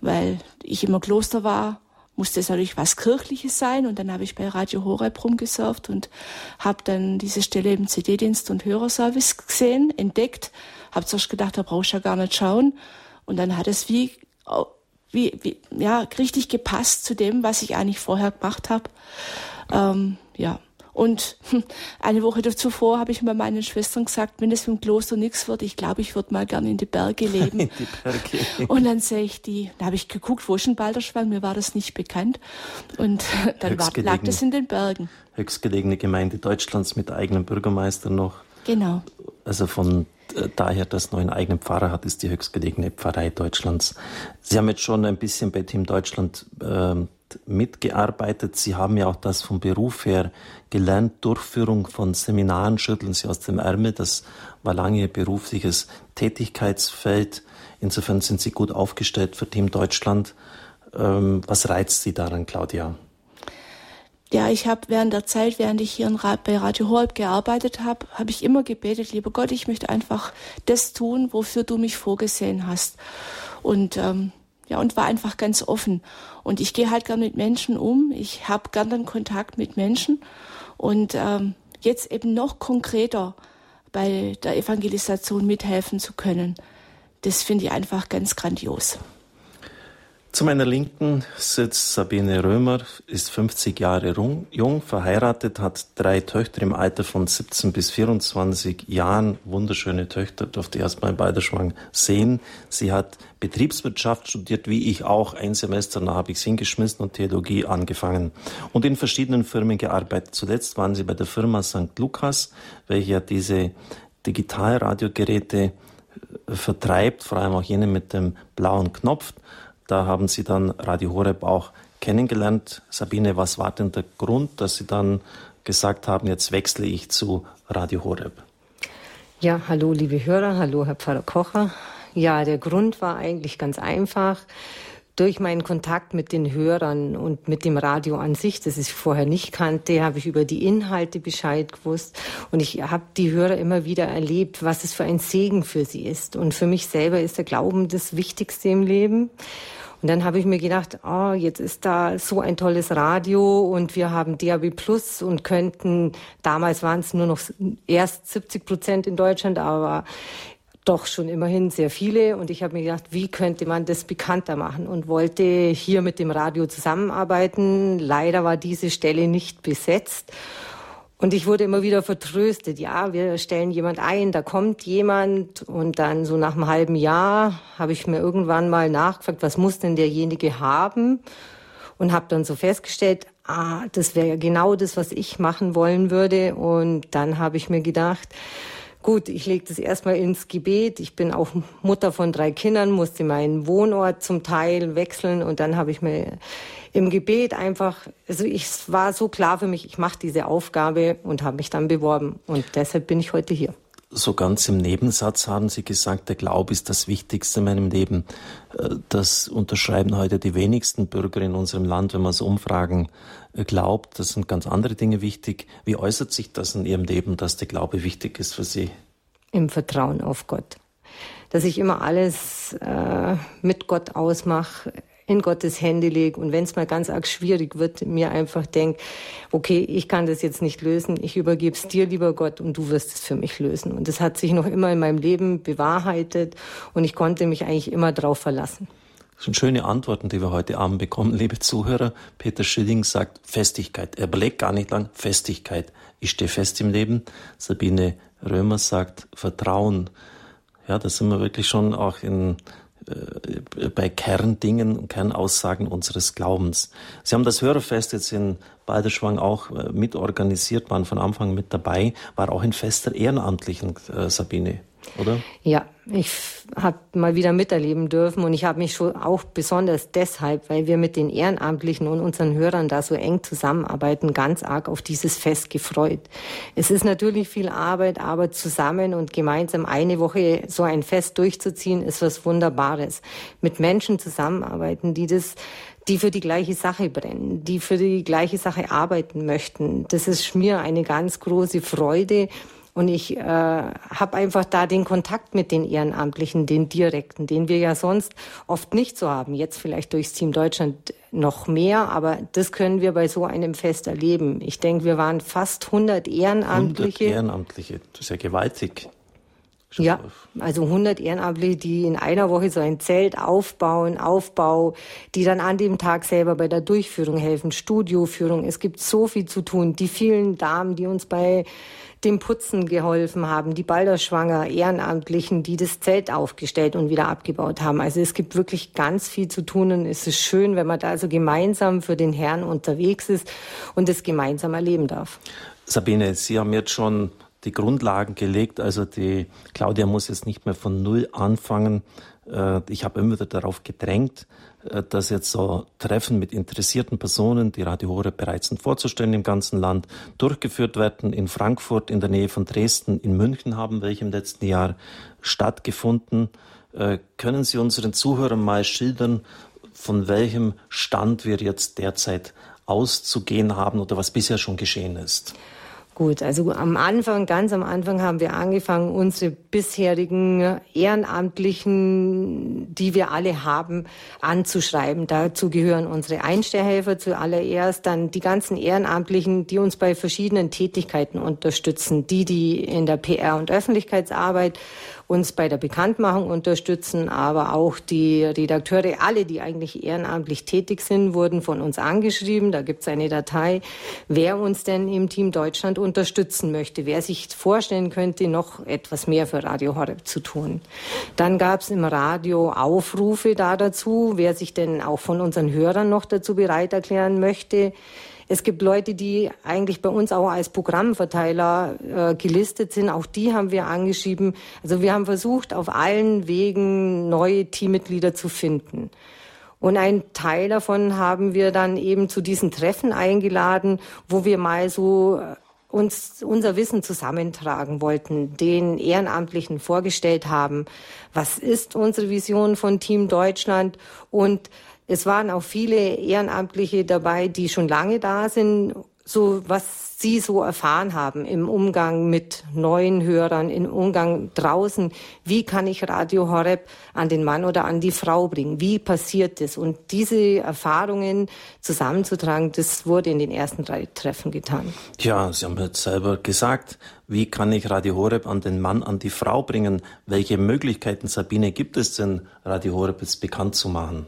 weil ich immer Kloster war, musste es natürlich was Kirchliches sein. Und dann habe ich bei Radio Horeb rumgesurft und habe dann diese Stelle im CD-Dienst und Hörerservice gesehen, entdeckt. Habe zuerst gedacht, da brauchst du ja gar nicht schauen. Und dann hat es wie, wie, wie ja, richtig gepasst zu dem, was ich eigentlich vorher gemacht habe. Ähm, ja, und eine Woche zuvor habe ich bei meinen Schwestern gesagt, wenn es dem Kloster nichts wird, ich glaube, ich würde mal gerne in die Berge leben. in die Berge. Und dann sehe ich die, da habe ich geguckt, wo ist ein Balderschwang, mir war das nicht bekannt. Und dann war, lag das in den Bergen. Höchstgelegene Gemeinde Deutschlands mit eigenem Bürgermeister noch. Genau. Also von äh, daher, dass noch einen eigenen Pfarrer hat, ist die höchstgelegene Pfarrei Deutschlands. Sie haben jetzt schon ein bisschen bei Team Deutschland äh, mitgearbeitet. Sie haben ja auch das vom Beruf her gelernt. Durchführung von Seminaren schütteln Sie aus dem Ärmel. Das war lange Ihr berufliches Tätigkeitsfeld. Insofern sind Sie gut aufgestellt für Team Deutschland. Ähm, was reizt Sie daran, Claudia? Ja, ich habe während der Zeit, während ich hier bei Radio Horeb gearbeitet habe, habe ich immer gebetet, lieber Gott, ich möchte einfach das tun, wofür du mich vorgesehen hast. Und ähm, ja, und war einfach ganz offen. Und ich gehe halt gern mit Menschen um. Ich habe gern dann Kontakt mit Menschen. Und ähm, jetzt eben noch konkreter bei der Evangelisation mithelfen zu können, das finde ich einfach ganz grandios. Zu meiner Linken sitzt Sabine Römer, ist 50 Jahre jung, verheiratet, hat drei Töchter im Alter von 17 bis 24 Jahren. Wunderschöne Töchter, durfte ich erst mal in Balderschwang sehen. Sie hat Betriebswirtschaft studiert, wie ich auch. Ein Semester nach habe ich sie hingeschmissen und Theologie angefangen. Und in verschiedenen Firmen gearbeitet. Zuletzt waren sie bei der Firma St. Lukas, welche ja diese Digitalradiogeräte äh, vertreibt, vor allem auch jene mit dem blauen Knopf. Da haben Sie dann Radio Horeb auch kennengelernt. Sabine, was war denn der Grund, dass Sie dann gesagt haben, jetzt wechsle ich zu Radio Horeb? Ja, hallo liebe Hörer, hallo Herr Pfarrer Kocher. Ja, der Grund war eigentlich ganz einfach. Durch meinen Kontakt mit den Hörern und mit dem Radio an sich, das ich vorher nicht kannte, habe ich über die Inhalte Bescheid gewusst. Und ich habe die Hörer immer wieder erlebt, was es für ein Segen für sie ist. Und für mich selber ist der Glauben das Wichtigste im Leben. Und dann habe ich mir gedacht, oh, jetzt ist da so ein tolles Radio und wir haben DAB Plus und könnten, damals waren es nur noch erst 70 Prozent in Deutschland, aber doch schon immerhin sehr viele. Und ich habe mir gedacht, wie könnte man das bekannter machen und wollte hier mit dem Radio zusammenarbeiten. Leider war diese Stelle nicht besetzt. Und ich wurde immer wieder vertröstet. Ja, wir stellen jemand ein, da kommt jemand. Und dann so nach einem halben Jahr habe ich mir irgendwann mal nachgefragt, was muss denn derjenige haben? Und habe dann so festgestellt, ah, das wäre genau das, was ich machen wollen würde. Und dann habe ich mir gedacht, Gut, ich lege das erstmal ins Gebet. Ich bin auch Mutter von drei Kindern, musste meinen Wohnort zum Teil wechseln und dann habe ich mir im Gebet einfach, also ich war so klar für mich, ich mache diese Aufgabe und habe mich dann beworben und deshalb bin ich heute hier. So ganz im Nebensatz haben Sie gesagt, der Glaube ist das Wichtigste in meinem Leben. Äh, das unterschreiben heute die wenigsten Bürger in unserem Land, wenn man so Umfragen äh, glaubt. Das sind ganz andere Dinge wichtig. Wie äußert sich das in Ihrem Leben, dass der Glaube wichtig ist für Sie? Im Vertrauen auf Gott. Dass ich immer alles äh, mit Gott ausmache, in Gottes Hände lege und wenn es mal ganz arg schwierig wird, mir einfach denke, okay, ich kann das jetzt nicht lösen, ich übergebe es dir, lieber Gott, und du wirst es für mich lösen. Und das hat sich noch immer in meinem Leben bewahrheitet und ich konnte mich eigentlich immer darauf verlassen. Das sind schöne Antworten, die wir heute Abend bekommen, liebe Zuhörer. Peter Schilling sagt Festigkeit. Er überlegt gar nicht lang. Festigkeit. Ich stehe fest im Leben. Sabine Römer sagt Vertrauen. Ja, da sind wir wirklich schon auch in, bei Kerndingen Kernaussagen unseres Glaubens. Sie haben das Hörerfest jetzt in Balderschwang auch äh, mitorganisiert, waren von Anfang mit dabei, war auch ein fester Ehrenamtlichen, äh, Sabine oder? Ja, ich habe mal wieder miterleben dürfen und ich habe mich schon auch besonders deshalb, weil wir mit den Ehrenamtlichen und unseren Hörern da so eng zusammenarbeiten, ganz arg auf dieses Fest gefreut. Es ist natürlich viel Arbeit, aber zusammen und gemeinsam eine Woche so ein Fest durchzuziehen, ist was Wunderbares. Mit Menschen zusammenarbeiten, die das die für die gleiche Sache brennen, die für die gleiche Sache arbeiten möchten. Das ist mir eine ganz große Freude. Und ich äh, habe einfach da den Kontakt mit den Ehrenamtlichen, den direkten, den wir ja sonst oft nicht so haben. Jetzt vielleicht durchs Team Deutschland noch mehr, aber das können wir bei so einem Fest erleben. Ich denke, wir waren fast 100 Ehrenamtliche. 100 Ehrenamtliche, das ist ja gewaltig. Ja, also 100 Ehrenamtliche, die in einer Woche so ein Zelt aufbauen, Aufbau, die dann an dem Tag selber bei der Durchführung helfen, Studioführung. Es gibt so viel zu tun. Die vielen Damen, die uns bei dem Putzen geholfen haben, die Balderschwanger Ehrenamtlichen, die das Zelt aufgestellt und wieder abgebaut haben. Also es gibt wirklich ganz viel zu tun und es ist schön, wenn man da also gemeinsam für den Herrn unterwegs ist und es gemeinsam erleben darf. Sabine, Sie haben jetzt schon die Grundlagen gelegt. Also die Claudia muss jetzt nicht mehr von Null anfangen. Äh, ich habe immer wieder darauf gedrängt, äh, dass jetzt so Treffen mit interessierten Personen, die Radio Horeb bereits sind vorzustellen im ganzen Land, durchgeführt werden. In Frankfurt, in der Nähe von Dresden, in München haben welche im letzten Jahr stattgefunden. Äh, können Sie unseren Zuhörern mal schildern, von welchem Stand wir jetzt derzeit auszugehen haben oder was bisher schon geschehen ist? Gut, also am Anfang, ganz am Anfang haben wir angefangen, unsere bisherigen Ehrenamtlichen, die wir alle haben, anzuschreiben. Dazu gehören unsere Einstellhelfer zuallererst, dann die ganzen Ehrenamtlichen, die uns bei verschiedenen Tätigkeiten unterstützen, die, die in der PR- und Öffentlichkeitsarbeit uns bei der Bekanntmachung unterstützen, aber auch die Redakteure, alle, die eigentlich ehrenamtlich tätig sind, wurden von uns angeschrieben. Da gibt es eine Datei, wer uns denn im Team Deutschland unterstützen möchte, wer sich vorstellen könnte, noch etwas mehr für Radio Horeb zu tun. Dann gab es im Radio Aufrufe da dazu, wer sich denn auch von unseren Hörern noch dazu bereit erklären möchte. Es gibt Leute, die eigentlich bei uns auch als Programmverteiler äh, gelistet sind. Auch die haben wir angeschrieben. Also wir haben versucht, auf allen Wegen neue Teammitglieder zu finden. Und ein Teil davon haben wir dann eben zu diesen Treffen eingeladen, wo wir mal so äh, uns unser Wissen zusammentragen wollten, den Ehrenamtlichen vorgestellt haben. Was ist unsere Vision von Team Deutschland? Und es waren auch viele Ehrenamtliche dabei, die schon lange da sind, so was Sie so erfahren haben im Umgang mit neuen Hörern, im Umgang draußen. Wie kann ich Radio Horeb an den Mann oder an die Frau bringen? Wie passiert das? Und diese Erfahrungen zusammenzutragen, das wurde in den ersten drei Treffen getan. Ja, Sie haben jetzt selber gesagt, wie kann ich Radio Horeb an den Mann, an die Frau bringen? Welche Möglichkeiten, Sabine, gibt es denn, Radio Horeb jetzt bekannt zu machen?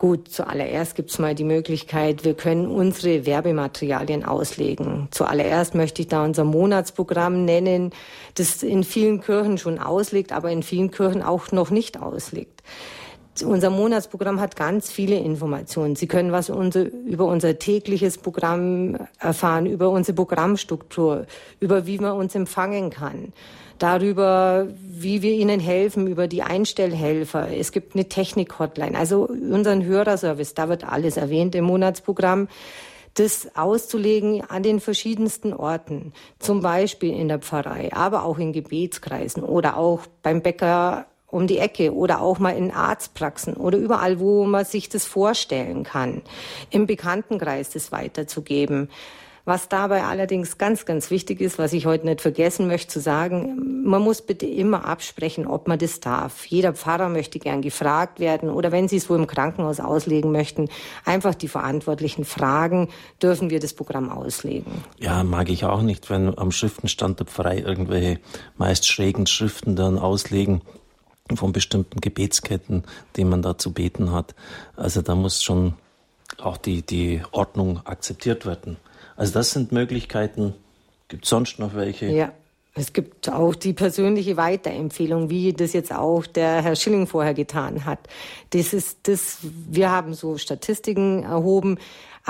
Gut, zuallererst gibt es mal die Möglichkeit, wir können unsere Werbematerialien auslegen. Zuallererst möchte ich da unser Monatsprogramm nennen, das in vielen Kirchen schon auslegt, aber in vielen Kirchen auch noch nicht auslegt. Unser Monatsprogramm hat ganz viele Informationen. Sie können was unser, über unser tägliches Programm erfahren, über unsere Programmstruktur, über wie man uns empfangen kann. darüber, wie wir ihnen helfen, über die Einstellhelfer. Es gibt eine Technik-Hotline. Also unseren Hörerservice, da wird alles erwähnt im Monatsprogramm das auszulegen an den verschiedensten Orten, zum Beispiel in der Pfarrei, aber auch in Gebetskreisen oder auch beim Bäcker um die Ecke oder auch mal in Arztpraxen oder überall, wo man sich das vorstellen kann, im Bekanntenkreis das weiterzugeben. Was dabei allerdings ganz, ganz wichtig ist, was ich heute nicht vergessen möchte zu sagen, man muss bitte immer absprechen, ob man das darf. Jeder Pfarrer möchte gern gefragt werden oder wenn Sie es wohl im Krankenhaus auslegen möchten, einfach die Verantwortlichen fragen, dürfen wir das Programm auslegen. Ja, mag ich auch nicht, wenn am Schriftenstand der Pfarrei irgendwelche meist schrägen Schriften dann auslegen von bestimmten Gebetsketten, die man da zu beten hat. Also da muss schon auch die, die Ordnung akzeptiert werden. Also das sind Möglichkeiten. Gibt es sonst noch welche? Ja. Es gibt auch die persönliche Weiterempfehlung, wie das jetzt auch der Herr Schilling vorher getan hat. Das ist das, wir haben so Statistiken erhoben.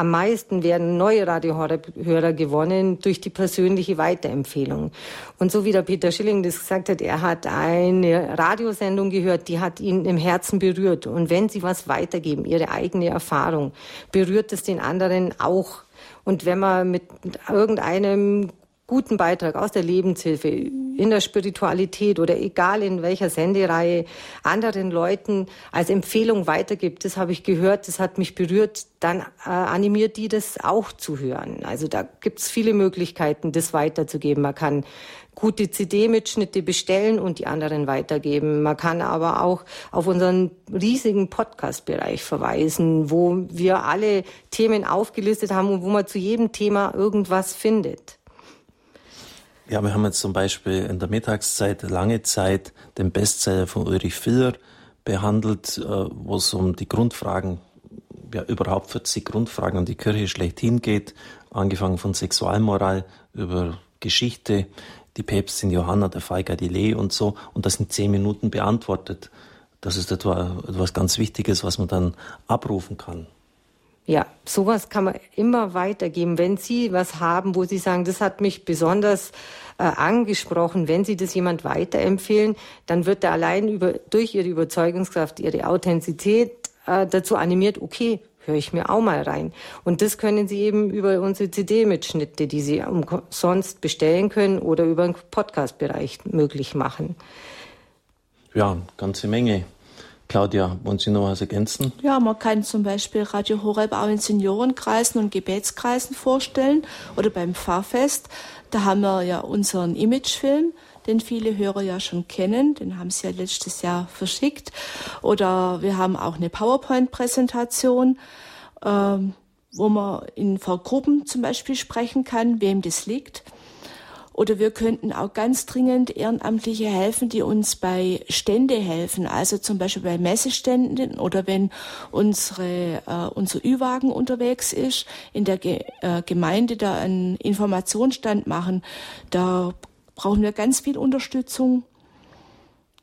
Am meisten werden neue Radiohörer gewonnen durch die persönliche Weiterempfehlung. Und so wie der Peter Schilling das gesagt hat, er hat eine Radiosendung gehört, die hat ihn im Herzen berührt. Und wenn Sie was weitergeben, Ihre eigene Erfahrung, berührt es den anderen auch. Und wenn man mit irgendeinem guten Beitrag aus der Lebenshilfe, in der Spiritualität oder egal in welcher Sendereihe anderen Leuten als Empfehlung weitergibt, das habe ich gehört, das hat mich berührt, dann äh, animiert die das auch zu hören. Also da gibt es viele Möglichkeiten, das weiterzugeben. Man kann gute CD-Mitschnitte bestellen und die anderen weitergeben. Man kann aber auch auf unseren riesigen Podcast-Bereich verweisen, wo wir alle Themen aufgelistet haben und wo man zu jedem Thema irgendwas findet. Ja, wir haben jetzt zum Beispiel in der Mittagszeit lange Zeit den Bestseller von Ulrich Filler behandelt, äh, wo es um die Grundfragen, ja überhaupt 40 Grundfragen an die Kirche schlechthin geht, angefangen von Sexualmoral über Geschichte, die Päpstin Johanna, der Fall Galilei und so, und das in zehn Minuten beantwortet. Das ist etwa etwas ganz Wichtiges, was man dann abrufen kann. Ja, sowas kann man immer weitergeben. Wenn Sie was haben, wo Sie sagen, das hat mich besonders äh, angesprochen, wenn Sie das jemand weiterempfehlen, dann wird er allein über, durch Ihre Überzeugungskraft, Ihre Authentizität äh, dazu animiert, okay, höre ich mir auch mal rein. Und das können Sie eben über unsere CD-Mitschnitte, die Sie umsonst bestellen können oder über den Podcast-Bereich möglich machen. Ja, ganze Menge. Claudia, wollen Sie noch was ergänzen? Ja, man kann zum Beispiel Radio Horeb auch in Seniorenkreisen und Gebetskreisen vorstellen oder beim Pfarrfest. Da haben wir ja unseren Imagefilm, den viele Hörer ja schon kennen. Den haben sie ja letztes Jahr verschickt. Oder wir haben auch eine PowerPoint-Präsentation, ähm, wo man in Vorgruppen zum Beispiel sprechen kann, wem das liegt. Oder wir könnten auch ganz dringend Ehrenamtliche helfen, die uns bei Stände helfen, also zum Beispiel bei Messeständen oder wenn unsere, äh, unser Ü-Wagen unterwegs ist, in der Ge äh, Gemeinde da einen Informationsstand machen. Da brauchen wir ganz viel Unterstützung.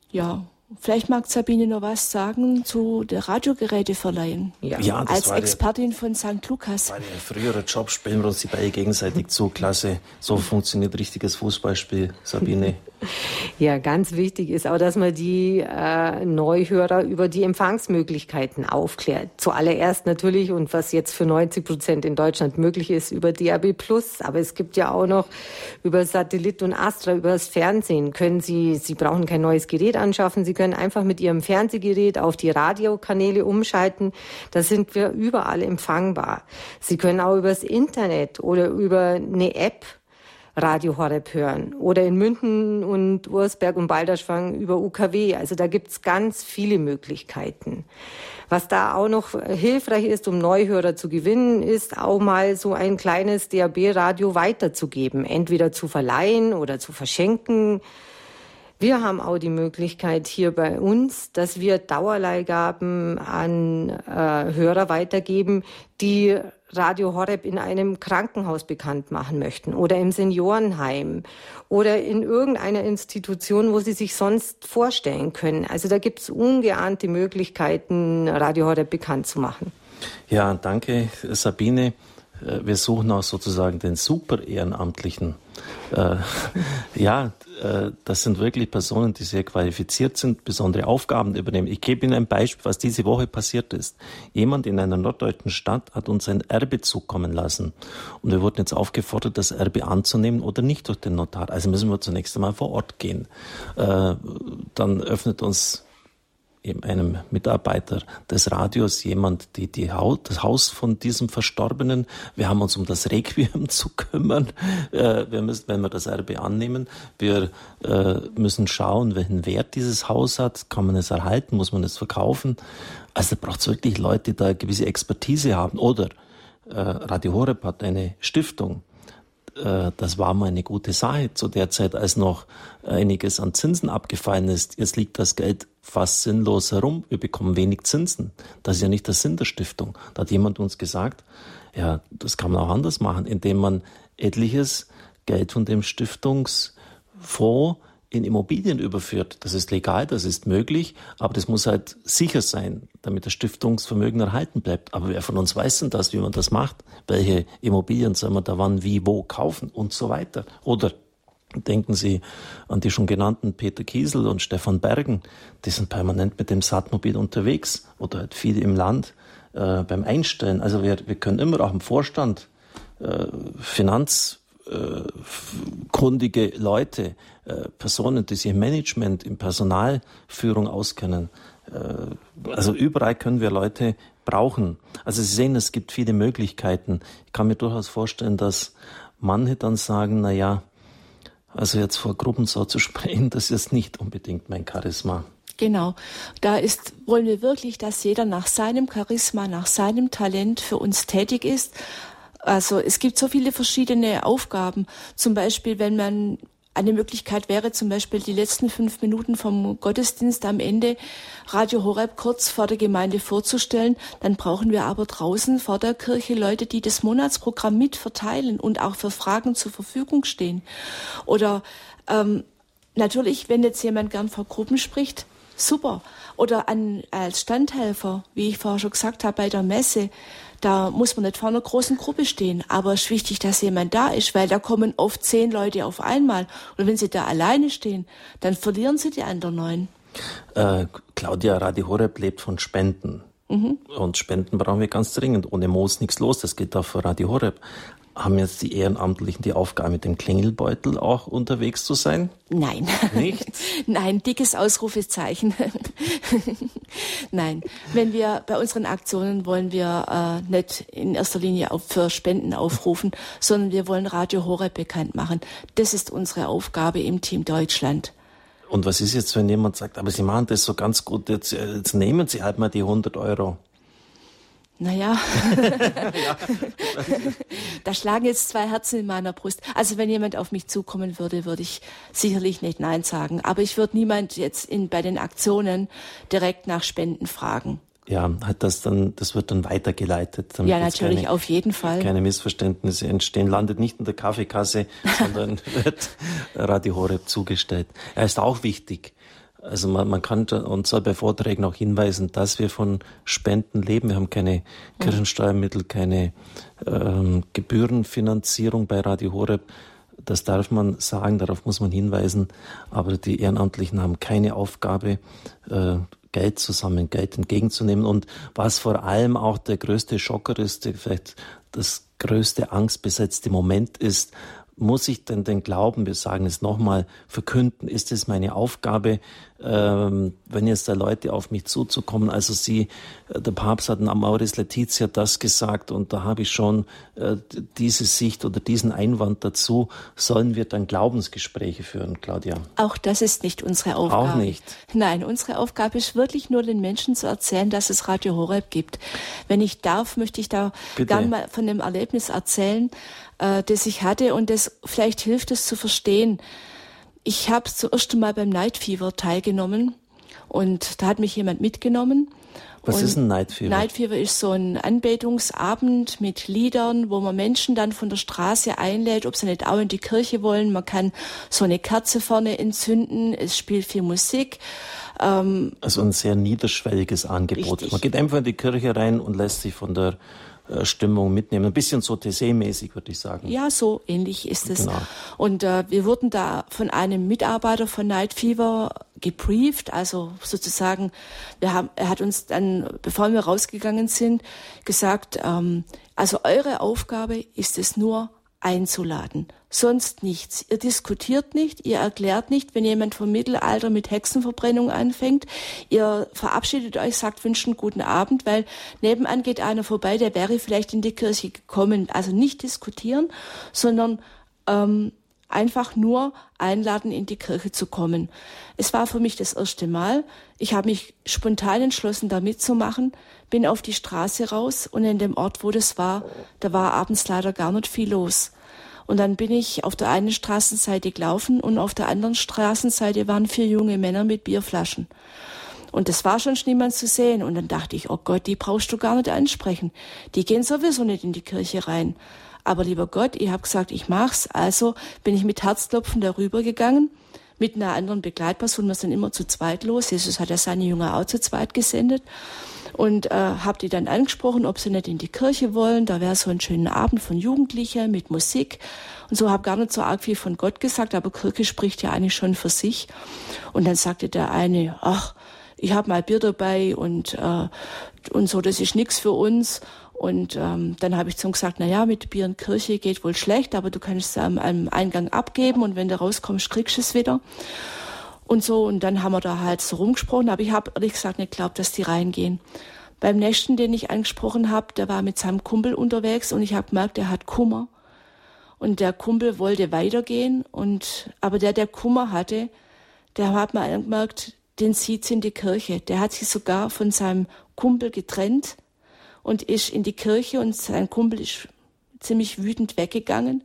Ja, Vielleicht mag Sabine noch was sagen zu der Radiogeräteverleihen. Ja, ja als Expertin der, von St. Lukas. War der frühere Job, spielen wir uns die beide gegenseitig zu. Klasse. So funktioniert richtiges Fußballspiel, Sabine. Ja, ganz wichtig ist auch, dass man die äh, Neuhörer über die Empfangsmöglichkeiten aufklärt. Zuallererst natürlich und was jetzt für 90 Prozent in Deutschland möglich ist, über DAB+. Aber es gibt ja auch noch über Satellit und Astra, über das Fernsehen können Sie, Sie brauchen kein neues Gerät anschaffen. Sie können einfach mit Ihrem Fernsehgerät auf die Radiokanäle umschalten. Da sind wir überall empfangbar. Sie können auch übers Internet oder über eine App Radio Horeb hören. Oder in München und Ursberg und Balderschwang über UKW. Also da gibt's ganz viele Möglichkeiten. Was da auch noch hilfreich ist, um Neuhörer zu gewinnen, ist auch mal so ein kleines DAB-Radio weiterzugeben. Entweder zu verleihen oder zu verschenken. Wir haben auch die Möglichkeit hier bei uns, dass wir Dauerleihgaben an äh, Hörer weitergeben, die Radio Horeb in einem Krankenhaus bekannt machen möchten oder im Seniorenheim oder in irgendeiner Institution, wo sie sich sonst vorstellen können. Also da gibt es ungeahnte Möglichkeiten, Radio Horeb bekannt zu machen. Ja, danke Sabine. Äh, wir suchen auch sozusagen den super Ehrenamtlichen. Äh, ja, äh, das sind wirklich Personen, die sehr qualifiziert sind, besondere Aufgaben übernehmen. Ich gebe Ihnen ein Beispiel, was diese Woche passiert ist. Jemand in einer norddeutschen Stadt hat uns ein Erbe zukommen lassen. Und wir wurden jetzt aufgefordert, das Erbe anzunehmen oder nicht durch den Notar. Also müssen wir zunächst einmal vor Ort gehen. Äh, dann öffnet uns eben einem Mitarbeiter des Radios jemand die, die Haus, das Haus von diesem Verstorbenen. Wir haben uns um das Requiem zu kümmern. Äh, wir müssen, wenn wir das Erbe annehmen, wir äh, müssen schauen, welchen Wert dieses Haus hat. Kann man es erhalten? Muss man es verkaufen? Also braucht es wirklich Leute, die da gewisse Expertise haben. Oder äh, Radio Horeb hat eine Stiftung äh, das war mal eine gute Sache zu der Zeit, als noch einiges an Zinsen abgefallen ist. Jetzt liegt das Geld fast sinnlos herum. Wir bekommen wenig Zinsen. Das ist ja nicht der Sinn der Stiftung. Da hat jemand uns gesagt, ja, das kann man auch anders machen, indem man etliches Geld von dem Stiftungsfonds in Immobilien überführt. Das ist legal, das ist möglich, aber das muss halt sicher sein, damit das Stiftungsvermögen erhalten bleibt. Aber wer von uns weiß denn das, wie man das macht? Welche Immobilien soll man da wann, wie, wo kaufen und so weiter? Oder denken Sie an die schon genannten Peter Kiesel und Stefan Bergen. Die sind permanent mit dem Satmobil unterwegs oder halt viel im Land äh, beim Einstellen. Also wir, wir können immer auch im Vorstand äh, Finanz kundige Leute, äh, Personen, die sich im Management, in Personalführung auskennen. Äh, also überall können wir Leute brauchen. Also Sie sehen, es gibt viele Möglichkeiten. Ich kann mir durchaus vorstellen, dass manche dann sagen, na ja, also jetzt vor Gruppen so zu sprechen, das ist nicht unbedingt mein Charisma. Genau. Da ist, wollen wir wirklich, dass jeder nach seinem Charisma, nach seinem Talent für uns tätig ist. Also es gibt so viele verschiedene Aufgaben. Zum Beispiel, wenn man eine Möglichkeit wäre zum Beispiel die letzten fünf Minuten vom Gottesdienst am Ende Radio Horeb kurz vor der Gemeinde vorzustellen. Dann brauchen wir aber draußen vor der Kirche Leute, die das Monatsprogramm mit verteilen und auch für Fragen zur Verfügung stehen. Oder ähm, natürlich, wenn jetzt jemand gern vor Gruppen spricht, super. Oder an, als Standhelfer, wie ich vorher schon gesagt habe, bei der Messe da muss man nicht vor einer großen Gruppe stehen. Aber es ist wichtig, dass jemand da ist, weil da kommen oft zehn Leute auf einmal. Und wenn sie da alleine stehen, dann verlieren sie die anderen neun. Äh, Claudia Radi Horeb lebt von Spenden. Mhm. Und Spenden brauchen wir ganz dringend. Ohne Moos nichts los. Das geht auch für Radio Horeb. Haben jetzt die Ehrenamtlichen die Aufgabe, mit dem Klingelbeutel auch unterwegs zu sein? Nein. Nicht? Nein, dickes Ausrufezeichen. Nein. Wenn wir bei unseren Aktionen wollen wir äh, nicht in erster Linie auf, für Spenden aufrufen, sondern wir wollen Radio Horeb bekannt machen. Das ist unsere Aufgabe im Team Deutschland. Und was ist jetzt, wenn jemand sagt, aber Sie machen das so ganz gut, jetzt, jetzt nehmen Sie halt mal die 100 Euro. Naja, da schlagen jetzt zwei Herzen in meiner Brust. Also wenn jemand auf mich zukommen würde, würde ich sicherlich nicht Nein sagen. Aber ich würde niemand jetzt in, bei den Aktionen direkt nach Spenden fragen. Ja, hat das dann, das wird dann weitergeleitet. ja, natürlich, keine, auf jeden Fall. Keine Missverständnisse entstehen, landet nicht in der Kaffeekasse, sondern wird Radio Horeb zugestellt. Er ist auch wichtig. Also man, man kann uns bei Vorträgen auch hinweisen, dass wir von Spenden leben. Wir haben keine Kirchensteuermittel, keine ähm, Gebührenfinanzierung bei Radio Horeb. Das darf man sagen, darauf muss man hinweisen. Aber die Ehrenamtlichen haben keine Aufgabe, äh, Geld zusammen, Geld entgegenzunehmen. Und was vor allem auch der größte Schocker ist, vielleicht das größte angstbesetzte Moment ist, muss ich denn den Glauben, wir sagen es nochmal, verkünden? Ist es meine Aufgabe, ähm, wenn jetzt da Leute auf mich zuzukommen? Also sie, äh, der Papst hat am Maurice Letizia das gesagt und da habe ich schon äh, diese Sicht oder diesen Einwand dazu. Sollen wir dann Glaubensgespräche führen, Claudia? Auch das ist nicht unsere Aufgabe. Auch nicht. Nein, unsere Aufgabe ist wirklich nur den Menschen zu erzählen, dass es Radio Horeb gibt. Wenn ich darf, möchte ich da Bitte. gern mal von dem Erlebnis erzählen äh, das ich hatte und das vielleicht hilft es zu verstehen. Ich habe zum ersten Mal beim Night Fever teilgenommen und da hat mich jemand mitgenommen. Was und ist ein Night Fever? Night Fever ist so ein Anbetungsabend mit Liedern, wo man Menschen dann von der Straße einlädt, ob sie nicht auch in die Kirche wollen. Man kann so eine Kerze vorne entzünden, es spielt viel Musik. Ähm, also ein sehr niederschwelliges Angebot. Richtig. Man geht einfach in die Kirche rein und lässt sich von der Stimmung mitnehmen. Ein bisschen so Tessé-mäßig, würde ich sagen. Ja, so ähnlich ist es. Genau. Und äh, wir wurden da von einem Mitarbeiter von Night Fever gebrieft, also sozusagen, wir haben, er hat uns dann, bevor wir rausgegangen sind, gesagt, ähm, also eure Aufgabe ist es nur, einzuladen. Sonst nichts. Ihr diskutiert nicht, ihr erklärt nicht, wenn jemand vom Mittelalter mit Hexenverbrennung anfängt. Ihr verabschiedet euch, sagt, wünscht einen guten Abend, weil nebenan geht einer vorbei, der wäre vielleicht in die Kirche gekommen. Also nicht diskutieren, sondern ähm, einfach nur einladen, in die Kirche zu kommen. Es war für mich das erste Mal. Ich habe mich spontan entschlossen, da mitzumachen, bin auf die Straße raus und in dem Ort, wo das war, da war abends leider gar nicht viel los. Und dann bin ich auf der einen Straßenseite gelaufen und auf der anderen Straßenseite waren vier junge Männer mit Bierflaschen. Und das war schon niemand zu sehen. Und dann dachte ich, oh Gott, die brauchst du gar nicht ansprechen. Die gehen sowieso nicht in die Kirche rein. Aber lieber Gott, ich habe gesagt, ich mach's. Also bin ich mit Herzklopfen darüber gegangen, mit einer anderen Begleitperson. Wir sind immer zu zweit los. Jesus hat ja seine Jünger auch zu zweit gesendet. Und äh, habe die dann angesprochen, ob sie nicht in die Kirche wollen. Da wäre so ein schöner Abend von Jugendlichen mit Musik. Und so habe gar nicht so arg viel von Gott gesagt, aber Kirche spricht ja eigentlich schon für sich. Und dann sagte der eine, ach, ich habe mal Bier dabei und, äh, und so, das ist nix für uns. Und ähm, dann habe ich zu ihm gesagt, na ja, mit Kirche geht wohl schlecht, aber du kannst es am, am Eingang abgeben und wenn du rauskommst, kriegst du es wieder. Und so, und dann haben wir da halt so rumgesprochen, aber ich habe ehrlich gesagt nicht geglaubt, dass die reingehen. Beim nächsten, den ich angesprochen habe, der war mit seinem Kumpel unterwegs und ich habe gemerkt, er hat Kummer. Und der Kumpel wollte weitergehen, und aber der, der Kummer hatte, der hat mir angemerkt, den zieht's in die Kirche. Der hat sich sogar von seinem Kumpel getrennt und ist in die Kirche und sein Kumpel ist ziemlich wütend weggegangen.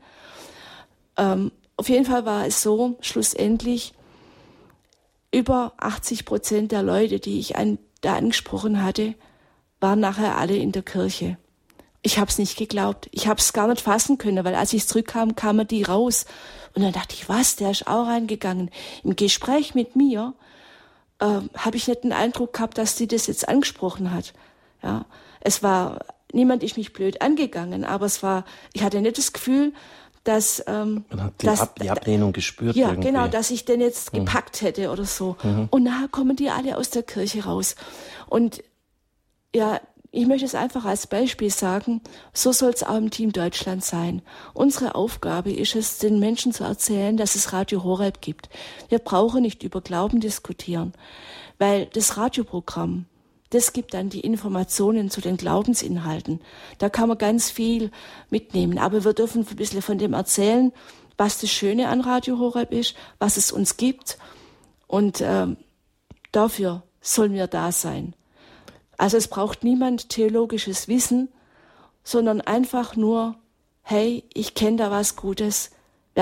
Ähm, auf jeden Fall war es so, schlussendlich, über 80 Prozent der Leute, die ich an, da angesprochen hatte, waren nachher alle in der Kirche. Ich habe es nicht geglaubt. Ich habe es gar nicht fassen können, weil als ich zurückkam, kamen die raus. Und dann dachte ich, was, der ist auch reingegangen. Im Gespräch mit mir äh, habe ich nicht den Eindruck gehabt, dass sie das jetzt angesprochen hat. Ja, es war, niemand ist mich blöd angegangen, aber es war, ich hatte nicht das Gefühl, dass, ähm, Man hat die, dass, Ab die Ablehnung gespürt. Ja, irgendwie. genau, dass ich den jetzt mhm. gepackt hätte oder so. Mhm. Und nachher kommen die alle aus der Kirche raus. Und ja, ich möchte es einfach als Beispiel sagen, so soll es auch im Team Deutschland sein. Unsere Aufgabe ist es, den Menschen zu erzählen, dass es Radio Horeb gibt. Wir brauchen nicht über Glauben diskutieren, weil das Radioprogramm, das gibt dann die Informationen zu den Glaubensinhalten. Da kann man ganz viel mitnehmen. Aber wir dürfen ein bisschen von dem erzählen, was das Schöne an Radio Horeb ist, was es uns gibt. Und äh, dafür sollen wir da sein. Also es braucht niemand theologisches Wissen, sondern einfach nur, hey, ich kenne da was Gutes,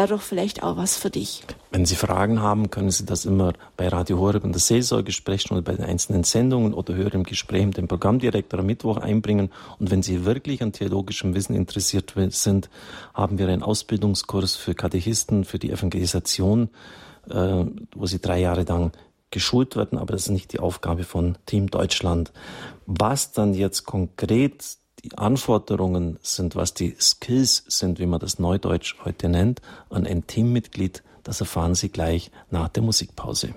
doch vielleicht auch was für dich. Wenn Sie Fragen haben, können Sie das immer bei Radio Horeb in der Seelsorge sprechen oder bei den einzelnen Sendungen oder hören im Gespräch mit dem Programmdirektor am Mittwoch einbringen. Und wenn Sie wirklich an theologischem Wissen interessiert sind, haben wir einen Ausbildungskurs für Katechisten, für die Evangelisation, äh, wo Sie drei Jahre lang geschult werden, aber das ist nicht die Aufgabe von Team Deutschland. Was dann jetzt konkret die Anforderungen sind, was die Skills sind, wie man das Neudeutsch heute nennt, an ein Teammitglied, das erfahren Sie gleich nach der Musikpause.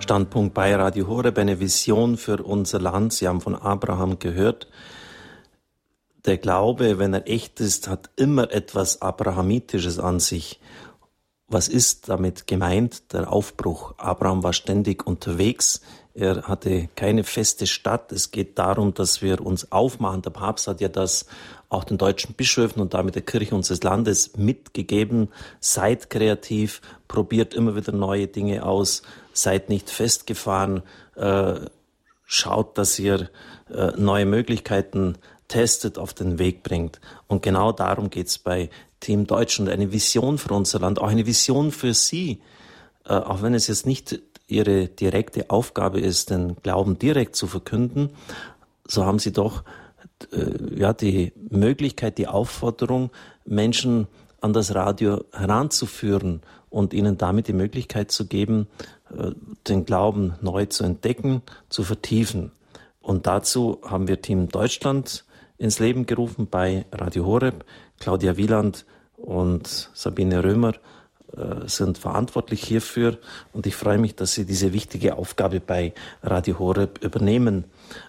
Standpunkt bei Radio Horeb, eine Vision für unser Land. Sie haben von Abraham gehört der Glaube, wenn er echt ist, hat immer etwas Abrahamitisches an sich. Was ist damit gemeint? Der Aufbruch. Abraham war ständig unterwegs. Er hatte keine feste Stadt. Es geht darum, dass wir uns aufmachen. Der Papst hat ja das auch den deutschen Bischöfen und damit der Kirche unseres Landes mitgegeben. Seid kreativ, probiert immer wieder neue Dinge aus, seid nicht festgefahren, äh, schaut, dass ihr äh, neue Möglichkeiten testet, auf den Weg bringt. Und genau darum geht es bei Team Deutschland. Eine Vision für unser Land, auch eine Vision für Sie. Äh, auch wenn es jetzt nicht Ihre direkte Aufgabe ist, den Glauben direkt zu verkünden, so haben Sie doch äh, ja, die Möglichkeit, die Aufforderung, Menschen an das Radio heranzuführen und ihnen damit die Möglichkeit zu geben, äh, den Glauben neu zu entdecken, zu vertiefen. Und dazu haben wir Team Deutschland ins Leben gerufen bei Radio Horeb. Claudia Wieland und Sabine Römer äh, sind verantwortlich hierfür und ich freue mich, dass Sie diese wichtige Aufgabe bei Radio Horeb übernehmen.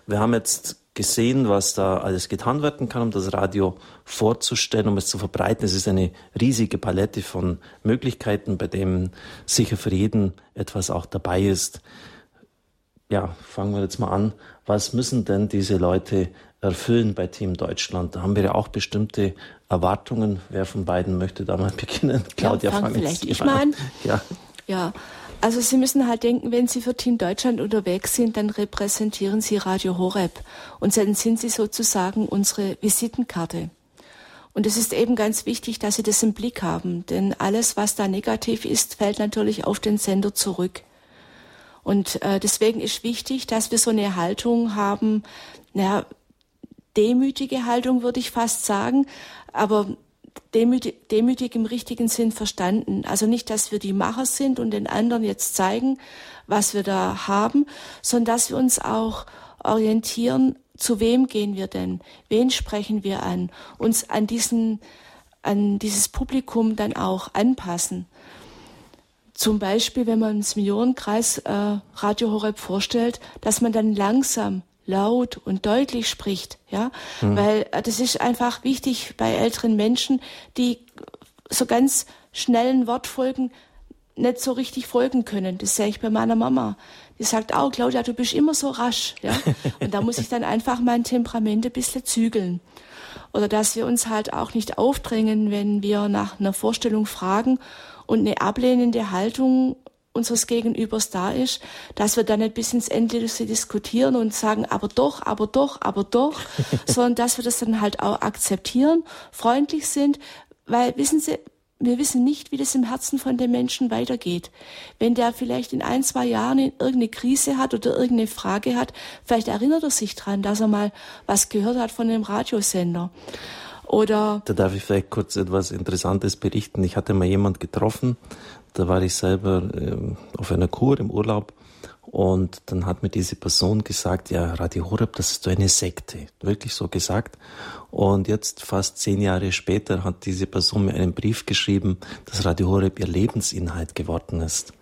Wir haben jetzt gesehen, was da alles getan werden kann, um das Radio vorzustellen, um es zu verbreiten. Es ist eine riesige Palette von Möglichkeiten, bei denen sicher für jeden etwas auch dabei ist. Ja, fangen wir jetzt mal an. Was müssen denn diese Leute erfüllen bei Team Deutschland? Da haben wir ja auch bestimmte Erwartungen. Wer von beiden möchte da mal beginnen? Claudia, ja, fang vielleicht ich mal an. Ja. ja, also Sie müssen halt denken, wenn Sie für Team Deutschland unterwegs sind, dann repräsentieren Sie Radio Horeb und dann sind Sie sozusagen unsere Visitenkarte. Und es ist eben ganz wichtig, dass Sie das im Blick haben, denn alles, was da negativ ist, fällt natürlich auf den Sender zurück. Und äh, deswegen ist wichtig, dass wir so eine Haltung haben, naja, demütige Haltung würde ich fast sagen, aber demütig, demütig im richtigen Sinn verstanden. Also nicht, dass wir die Macher sind und den anderen jetzt zeigen, was wir da haben, sondern dass wir uns auch orientieren, zu wem gehen wir denn? Wen sprechen wir an? Uns an diesen, an dieses Publikum dann auch anpassen. Zum Beispiel, wenn man im Seniorenkreis äh, Radio Horeb vorstellt, dass man dann langsam laut und deutlich spricht, ja, mhm. weil äh, das ist einfach wichtig bei älteren Menschen, die so ganz schnellen Wortfolgen nicht so richtig folgen können. Das sehe ich bei meiner Mama. Die sagt auch, Claudia, du bist immer so rasch, ja. Und da muss ich dann einfach mein Temperament ein bisschen zügeln. Oder dass wir uns halt auch nicht aufdrängen, wenn wir nach einer Vorstellung fragen und eine ablehnende Haltung unseres Gegenübers da ist, dass wir dann nicht bis ins Endlose diskutieren und sagen, aber doch, aber doch, aber doch, sondern dass wir das dann halt auch akzeptieren, freundlich sind, weil wissen Sie, wir wissen nicht, wie das im Herzen von dem Menschen weitergeht. Wenn der vielleicht in ein, zwei Jahren irgendeine Krise hat oder irgendeine Frage hat, vielleicht erinnert er sich dran, dass er mal was gehört hat von einem Radiosender. Oder da darf ich vielleicht kurz etwas Interessantes berichten. Ich hatte mal jemand getroffen, da war ich selber äh, auf einer Kur im Urlaub und dann hat mir diese Person gesagt, ja, Radio Horeb, das ist so eine Sekte. Wirklich so gesagt. Und jetzt, fast zehn Jahre später, hat diese Person mir einen Brief geschrieben, dass Radio Horeb ihr Lebensinhalt geworden ist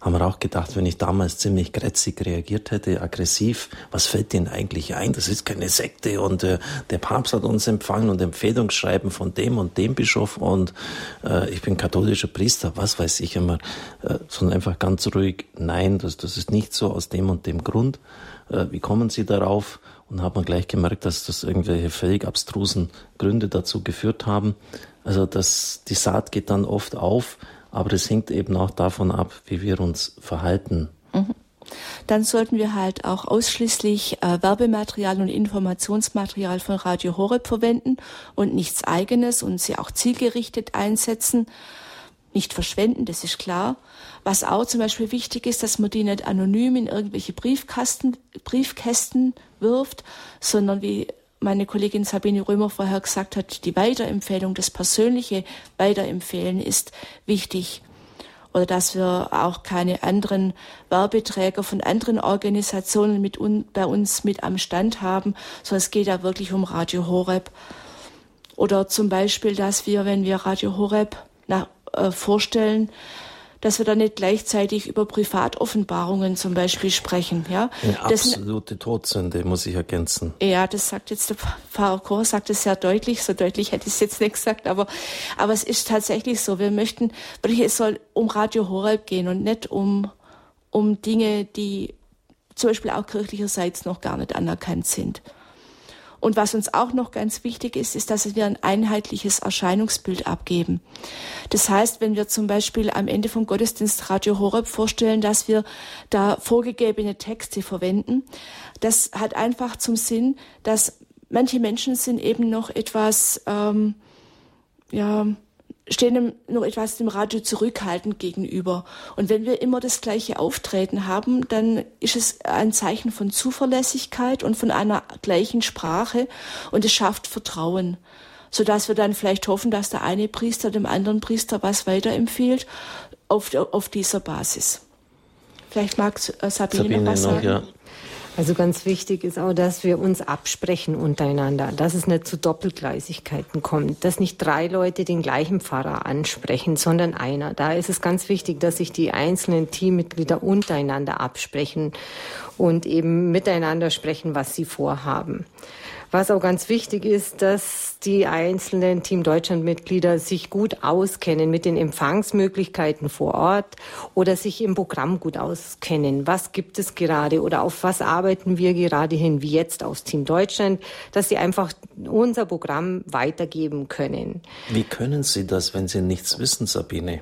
haben wir auch gedacht, wenn ich damals ziemlich grätzig reagiert hätte, aggressiv, was fällt denen eigentlich ein? Das ist keine Sekte und äh, der Papst hat uns empfangen und Empfehlungsschreiben von dem und dem Bischof und äh, ich bin katholischer Priester, was weiß ich immer, äh, sondern einfach ganz ruhig, nein, das, das ist nicht so aus dem und dem Grund. Äh, wie kommen Sie darauf? Und hat man gleich gemerkt, dass das irgendwelche völlig abstrusen Gründe dazu geführt haben. Also das, die Saat geht dann oft auf, aber das hängt eben auch davon ab, wie wir uns verhalten. Mhm. Dann sollten wir halt auch ausschließlich äh, Werbematerial und Informationsmaterial von Radio Horeb verwenden und nichts eigenes und sie auch zielgerichtet einsetzen. Nicht verschwenden, das ist klar. Was auch zum Beispiel wichtig ist, dass man die nicht anonym in irgendwelche Briefkasten, Briefkästen wirft, sondern wie meine Kollegin Sabine Römer vorher gesagt hat, die Weiterempfehlung, das persönliche Weiterempfehlen ist wichtig. Oder dass wir auch keine anderen Werbeträger von anderen Organisationen mit un, bei uns mit am Stand haben, sondern es geht ja wirklich um Radio Horeb. Oder zum Beispiel, dass wir, wenn wir Radio Horeb na, äh, vorstellen, dass wir da nicht gleichzeitig über Privatoffenbarungen zum Beispiel sprechen. Ja, Eine absolute das, Todsünde, muss ich ergänzen. Ja, das sagt jetzt der Pfarrer Koch, sagt es sehr deutlich. So deutlich hätte ich es jetzt nicht gesagt, aber, aber es ist tatsächlich so. Wir möchten, wirklich, es soll um Radio Horeb gehen und nicht um, um Dinge, die zum Beispiel auch kirchlicherseits noch gar nicht anerkannt sind. Und was uns auch noch ganz wichtig ist, ist, dass wir ein einheitliches Erscheinungsbild abgeben. Das heißt, wenn wir zum Beispiel am Ende vom Gottesdienst Radio Horeb vorstellen, dass wir da vorgegebene Texte verwenden, das hat einfach zum Sinn, dass manche Menschen sind eben noch etwas, ähm, ja, stehen noch etwas dem Radio zurückhaltend gegenüber. Und wenn wir immer das gleiche Auftreten haben, dann ist es ein Zeichen von Zuverlässigkeit und von einer gleichen Sprache und es schafft Vertrauen, sodass wir dann vielleicht hoffen, dass der eine Priester dem anderen Priester was weiterempfiehlt auf, auf dieser Basis. Vielleicht mag äh, Sabine, Sabine noch was sagen. ja. Also ganz wichtig ist auch, dass wir uns absprechen untereinander, dass es nicht zu Doppelgleisigkeiten kommt, dass nicht drei Leute den gleichen Pfarrer ansprechen, sondern einer. Da ist es ganz wichtig, dass sich die einzelnen Teammitglieder untereinander absprechen und eben miteinander sprechen, was sie vorhaben. Was auch ganz wichtig ist, dass die einzelnen Team Deutschland-Mitglieder sich gut auskennen mit den Empfangsmöglichkeiten vor Ort oder sich im Programm gut auskennen. Was gibt es gerade oder auf was arbeiten wir gerade hin, wie jetzt aus Team Deutschland, dass sie einfach unser Programm weitergeben können. Wie können Sie das, wenn Sie nichts wissen, Sabine?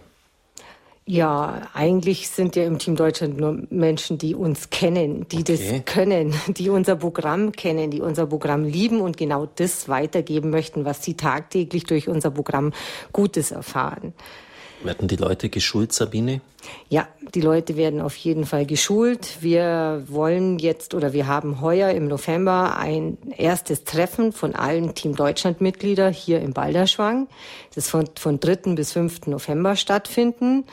Ja, eigentlich sind ja im Team Deutschland nur Menschen, die uns kennen, die okay. das können, die unser Programm kennen, die unser Programm lieben und genau das weitergeben möchten, was sie tagtäglich durch unser Programm Gutes erfahren. Werden die Leute geschult, Sabine? Ja, die Leute werden auf jeden Fall geschult. Wir wollen jetzt oder wir haben heuer im November ein erstes Treffen von allen Team Deutschland Mitglieder hier im Balderschwang. Das von, von 3. bis 5. November stattfinden.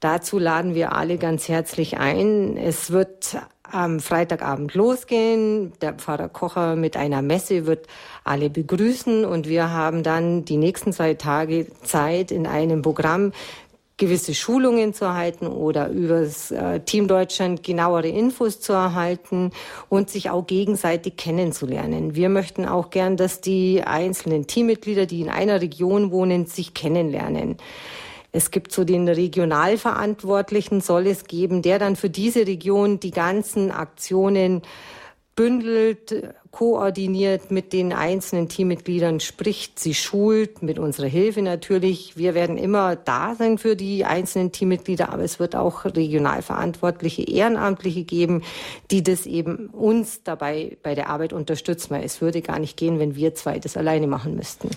Dazu laden wir alle ganz herzlich ein. Es wird am Freitagabend losgehen. Der Pfarrer Kocher mit einer Messe wird alle begrüßen und wir haben dann die nächsten zwei Tage Zeit in einem Programm gewisse Schulungen zu erhalten oder über das äh, Team Deutschland genauere Infos zu erhalten und sich auch gegenseitig kennenzulernen. Wir möchten auch gern, dass die einzelnen Teammitglieder, die in einer Region wohnen, sich kennenlernen. Es gibt so den Regionalverantwortlichen, soll es geben, der dann für diese Region die ganzen Aktionen bündelt, koordiniert mit den einzelnen Teammitgliedern, spricht, sie schult, mit unserer Hilfe natürlich. Wir werden immer da sein für die einzelnen Teammitglieder, aber es wird auch regionalverantwortliche Ehrenamtliche geben, die das eben uns dabei bei der Arbeit unterstützen, weil es würde gar nicht gehen, wenn wir zwei das alleine machen müssten.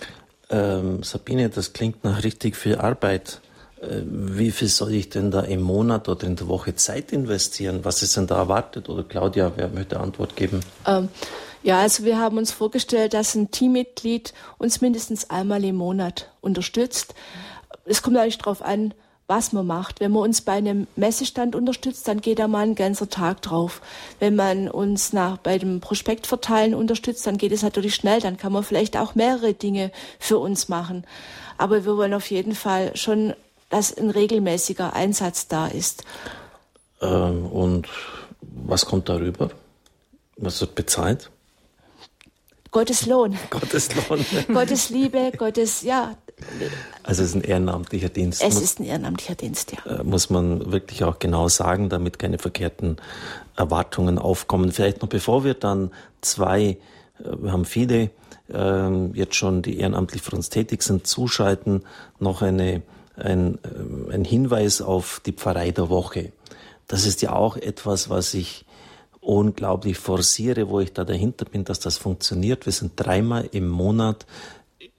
Ähm, Sabine, das klingt nach richtig viel Arbeit. Äh, wie viel soll ich denn da im Monat oder in der Woche Zeit investieren? Was ist denn da erwartet? Oder Claudia, wer möchte Antwort geben? Ähm, ja, also wir haben uns vorgestellt, dass ein Teammitglied uns mindestens einmal im Monat unterstützt. Es kommt eigentlich darauf an, was man macht. Wenn man uns bei einem Messestand unterstützt, dann geht da mal ein ganzer Tag drauf. Wenn man uns nach, bei dem Prospektverteilen unterstützt, dann geht es natürlich schnell. Dann kann man vielleicht auch mehrere Dinge für uns machen. Aber wir wollen auf jeden Fall schon dass ein regelmäßiger Einsatz da ist. Ähm, und was kommt darüber? Was wird bezahlt? Gottes Lohn. Gottes Lohn. Gottes Liebe, Gottes, ja. Also es ist ein ehrenamtlicher Dienst. Es muss, ist ein ehrenamtlicher Dienst, ja. Äh, muss man wirklich auch genau sagen, damit keine verkehrten Erwartungen aufkommen. Vielleicht noch bevor wir dann zwei, äh, wir haben viele äh, jetzt schon, die ehrenamtlich für uns tätig sind, zuschalten, noch eine ein, ein Hinweis auf die Pfarrei der Woche. Das ist ja auch etwas, was ich unglaublich forciere, wo ich da dahinter bin, dass das funktioniert. Wir sind dreimal im Monat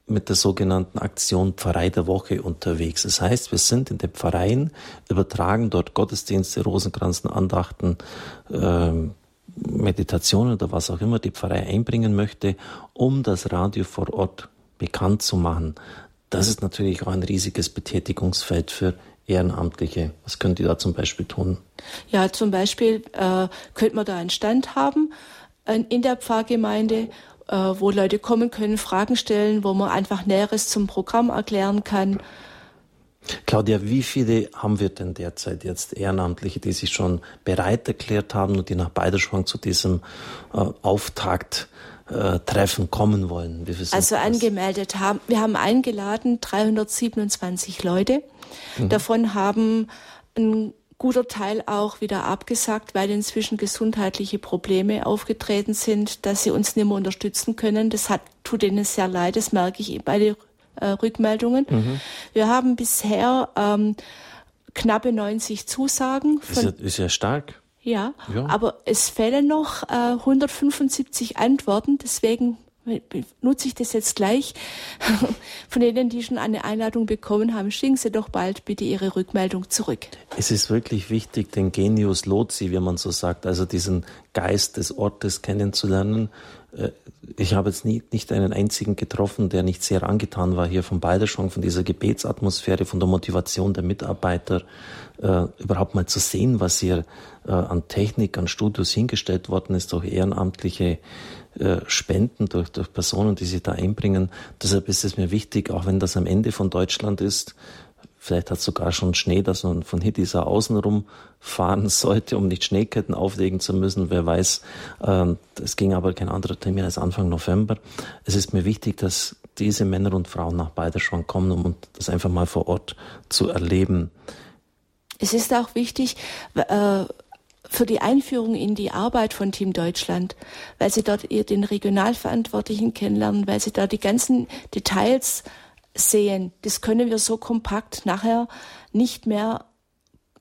mit der sogenannten Aktion Pfarrei der Woche unterwegs. Das heißt, wir sind in den Pfarreien, übertragen dort Gottesdienste, Rosenkranzen, Andachten, äh, Meditationen oder was auch immer die Pfarrei einbringen möchte, um das Radio vor Ort bekannt zu machen. Das ist natürlich auch ein riesiges Betätigungsfeld für Ehrenamtliche. Was könnt ihr da zum Beispiel tun? Ja, zum Beispiel äh, könnte man da einen Stand haben äh, in der Pfarrgemeinde, äh, wo Leute kommen können, Fragen stellen, wo man einfach Näheres zum Programm erklären kann. Claudia, wie viele haben wir denn derzeit jetzt Ehrenamtliche, die sich schon bereit erklärt haben und die nach Beiderschwang zu diesem äh, Auftakt äh, Treffen kommen wollen? also angemeldet haben, wir haben eingeladen 327 Leute. Mhm. Davon haben ein guter Teil auch wieder abgesagt, weil inzwischen gesundheitliche Probleme aufgetreten sind, dass sie uns nicht mehr unterstützen können. Das hat, tut ihnen sehr leid, das merke ich bei den äh, Rückmeldungen. Mhm. Wir haben bisher ähm, knappe 90 Zusagen. Von, ist, ja, ist ja stark. Ja, ja, aber es fehlen noch äh, 175 Antworten, deswegen nutze ich das jetzt gleich. Von denen, die schon eine Einladung bekommen haben, schicken Sie doch bald bitte Ihre Rückmeldung zurück. Es ist wirklich wichtig, den Genius Lozi, wie man so sagt, also diesen Geist des Ortes kennenzulernen. Äh, ich habe jetzt nie, nicht einen einzigen getroffen, der nicht sehr angetan war hier von Balderschwang, von dieser Gebetsatmosphäre, von der Motivation der Mitarbeiter, äh, überhaupt mal zu sehen, was hier äh, an Technik, an Studios hingestellt worden ist, durch ehrenamtliche äh, Spenden, durch, durch Personen, die sich da einbringen. Deshalb ist es mir wichtig, auch wenn das am Ende von Deutschland ist, Vielleicht hat es sogar schon Schnee, dass man von Hittisa außenrum fahren sollte, um nicht Schneeketten auflegen zu müssen. Wer weiß, ähm, es ging aber kein anderer Termin als Anfang November. Es ist mir wichtig, dass diese Männer und Frauen nach Balderschwang kommen, um das einfach mal vor Ort zu erleben. Es ist auch wichtig, äh, für die Einführung in die Arbeit von Team Deutschland, weil sie dort den Regionalverantwortlichen kennenlernen, weil sie da die ganzen Details sehen. Das können wir so kompakt nachher nicht mehr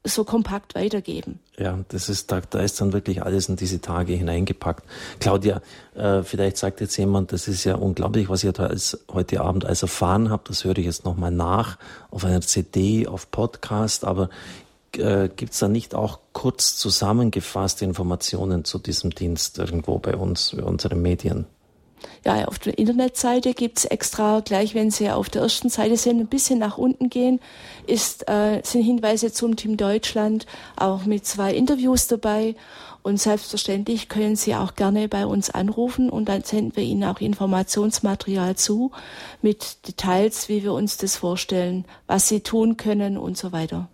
so kompakt weitergeben. Ja, das ist, da, da ist dann wirklich alles in diese Tage hineingepackt. Claudia, äh, vielleicht sagt jetzt jemand, das ist ja unglaublich, was ihr als, heute Abend als erfahren habt. Das höre ich jetzt nochmal nach auf einer CD, auf Podcast. Aber äh, gibt es da nicht auch kurz zusammengefasste Informationen zu diesem Dienst irgendwo bei uns, bei unseren Medien? Ja, auf der Internetseite gibt's extra, gleich wenn Sie auf der ersten Seite sind, ein bisschen nach unten gehen, ist, äh, sind Hinweise zum Team Deutschland, auch mit zwei Interviews dabei. Und selbstverständlich können Sie auch gerne bei uns anrufen und dann senden wir Ihnen auch Informationsmaterial zu mit Details, wie wir uns das vorstellen, was Sie tun können und so weiter.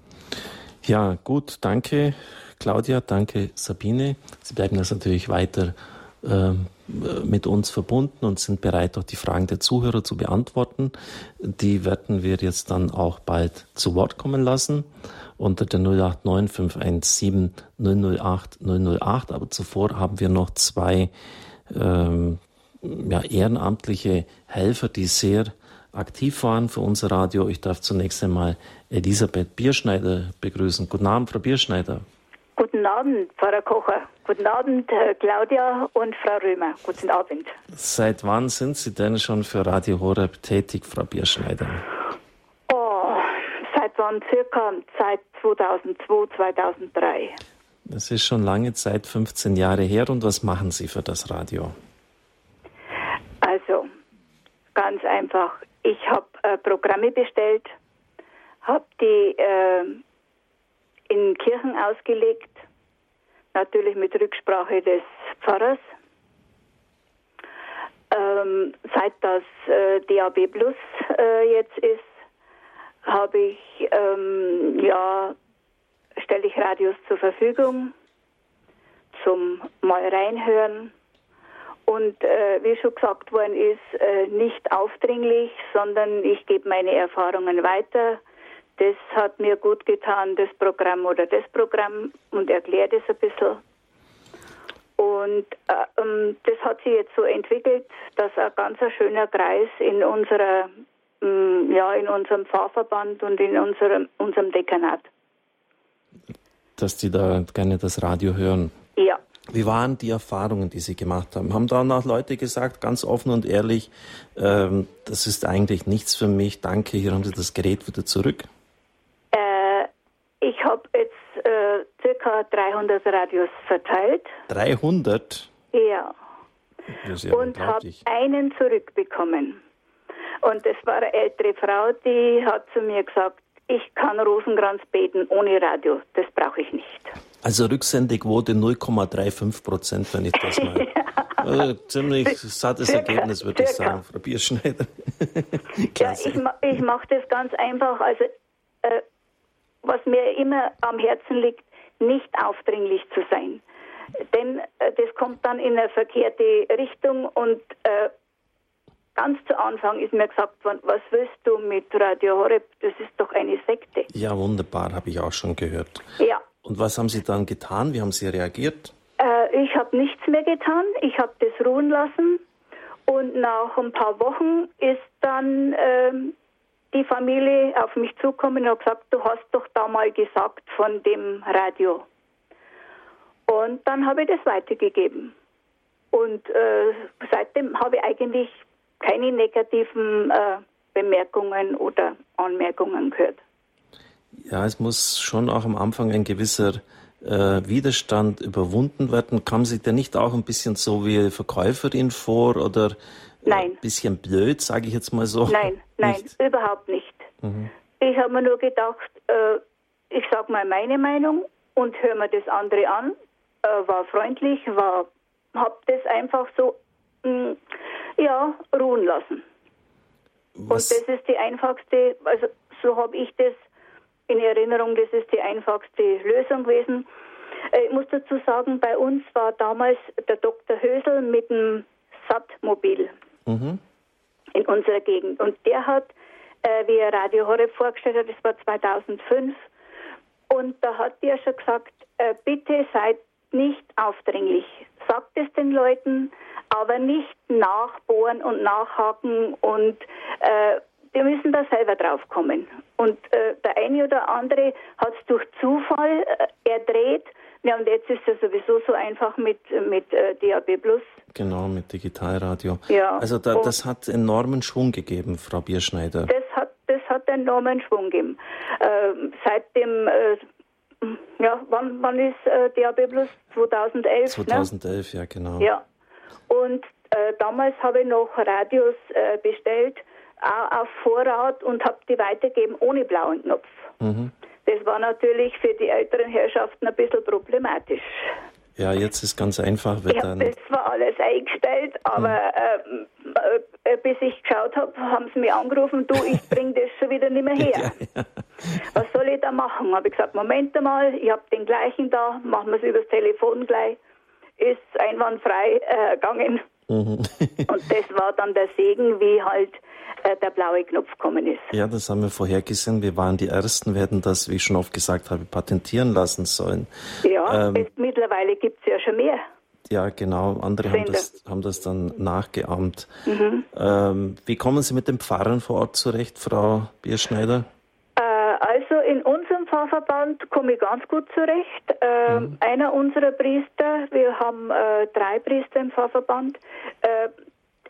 Ja, gut, danke Claudia, danke Sabine. Sie bleiben das natürlich weiter äh, mit uns verbunden und sind bereit, auch die Fragen der Zuhörer zu beantworten. Die werden wir jetzt dann auch bald zu Wort kommen lassen unter der 089 517 008 008. Aber zuvor haben wir noch zwei ähm, ja, ehrenamtliche Helfer, die sehr aktiv waren für unser Radio. Ich darf zunächst einmal Elisabeth Bierschneider begrüßen. Guten Abend, Frau Bierschneider. Guten Abend, Pfarrer Kocher. Guten Abend, Claudia und Frau Römer. Guten Abend. Seit wann sind Sie denn schon für Radio Horeb tätig, Frau Bierschneider? Oh, seit wann? Circa seit 2002, 2003. Das ist schon lange Zeit, 15 Jahre her. Und was machen Sie für das Radio? Also, ganz einfach. Ich habe äh, Programme bestellt, habe die äh, in Kirchen ausgelegt, natürlich mit Rücksprache des Pfarrers. Ähm, seit das äh, DAB Plus äh, jetzt ist, habe ich ähm, ja stelle ich Radios zur Verfügung zum mal reinhören. Und äh, wie schon gesagt worden ist, äh, nicht aufdringlich, sondern ich gebe meine Erfahrungen weiter das hat mir gut getan, das Programm oder das Programm und erklärt es ein bisschen. Und äh, ähm, das hat sich jetzt so entwickelt, dass ein ganz schöner Kreis in unserer, ähm, ja, in unserem Pfarrverband und in unserem, unserem Dekanat. Dass die da gerne das Radio hören. Ja. Wie waren die Erfahrungen, die Sie gemacht haben? Haben danach Leute gesagt, ganz offen und ehrlich, ähm, das ist eigentlich nichts für mich, danke, hier haben Sie das Gerät wieder zurück? Ich habe jetzt äh, circa 300 Radios verteilt. 300? Ja. ja und habe einen zurückbekommen. Und das war eine ältere Frau, die hat zu mir gesagt, ich kann Rosenkranz beten ohne Radio, das brauche ich nicht. Also Rücksendequote 0,35 Prozent, wenn ich das mal. äh, ziemlich sattes circa, Ergebnis, würde ich sagen, Frau Bierschneider. ja, ich, ich mache das ganz einfach. Also äh, was mir immer am Herzen liegt, nicht aufdringlich zu sein. Denn äh, das kommt dann in eine verkehrte Richtung und äh, ganz zu Anfang ist mir gesagt worden, was willst du mit Radio Horeb? Das ist doch eine Sekte. Ja, wunderbar, habe ich auch schon gehört. Ja. Und was haben Sie dann getan? Wie haben Sie reagiert? Äh, ich habe nichts mehr getan. Ich habe das ruhen lassen. Und nach ein paar Wochen ist dann ähm, die Familie auf mich zukommen und gesagt, du hast doch da mal gesagt von dem Radio. Und dann habe ich das weitergegeben. Und äh, seitdem habe ich eigentlich keine negativen äh, Bemerkungen oder Anmerkungen gehört. Ja, es muss schon auch am Anfang ein gewisser äh, Widerstand überwunden werden. Kam sich der nicht auch ein bisschen so wie Verkäuferin vor oder nein. ein bisschen blöd, sage ich jetzt mal so? Nein, nein, nicht? überhaupt nicht. Mhm. Ich habe mir nur gedacht, äh, ich sage mal meine Meinung und höre mir das andere an. Äh, war freundlich, war, habe das einfach so, mh, mm, ja, ruhen lassen. Was? Und das ist die einfachste, also so habe ich das in Erinnerung, das ist die einfachste Lösung gewesen. Äh, ich muss dazu sagen, bei uns war damals der Dr. Hösel mit dem SAT-Mobil mhm. in unserer Gegend. Und der hat, äh, wie er Radio Horeb vorgestellt hat, das war 2005, und da hat er schon gesagt, äh, bitte seid nicht aufdringlich. Sagt es den Leuten, aber nicht nachbohren und nachhaken und äh, wir müssen da selber drauf kommen. Und äh, der eine oder andere hat es durch Zufall äh, erdreht. Ja, und jetzt ist es sowieso so einfach mit, mit äh, DAB Plus. Genau, mit Digitalradio. Ja. Also da, das hat enormen Schwung gegeben, Frau Bierschneider. Das hat, das hat enormen Schwung gegeben. Ähm, seit dem äh, ja, wann, wann ist äh, DAB Plus? 2011? 2011, ne? ja, genau. Ja. Und äh, damals habe ich noch Radios äh, bestellt auf Vorrat und habe die weitergegeben ohne blauen Knopf. Mhm. Das war natürlich für die älteren Herrschaften ein bisschen problematisch. Ja, jetzt ist ganz einfach. Ich habe das zwar alles eingestellt, aber mhm. äh, bis ich geschaut habe, haben sie mich angerufen, du, ich bringe das schon wieder nicht mehr her. ja, ja. Was soll ich da machen? Habe ich gesagt, Moment einmal, ich habe den gleichen da, machen wir es übers Telefon gleich. Ist einwandfrei äh, gegangen. Mhm. Und das war dann der Segen, wie halt äh, der blaue Knopf gekommen ist. Ja, das haben wir vorher gesehen. Wir waren die Ersten, wir hätten das, wie ich schon oft gesagt habe, patentieren lassen sollen. Ja, ähm, es, mittlerweile gibt es ja schon mehr. Ja, genau. Andere haben das, haben das, dann nachgeahmt. Mhm. Ähm, wie kommen Sie mit den Pfarrern vor Ort zurecht, Frau Bierschneider? Äh, also in unserem Pfarrverband komme ich ganz gut zurecht. Äh, mhm. Einer unserer Priester, wir haben äh, drei Priester im Pfarrverband, äh,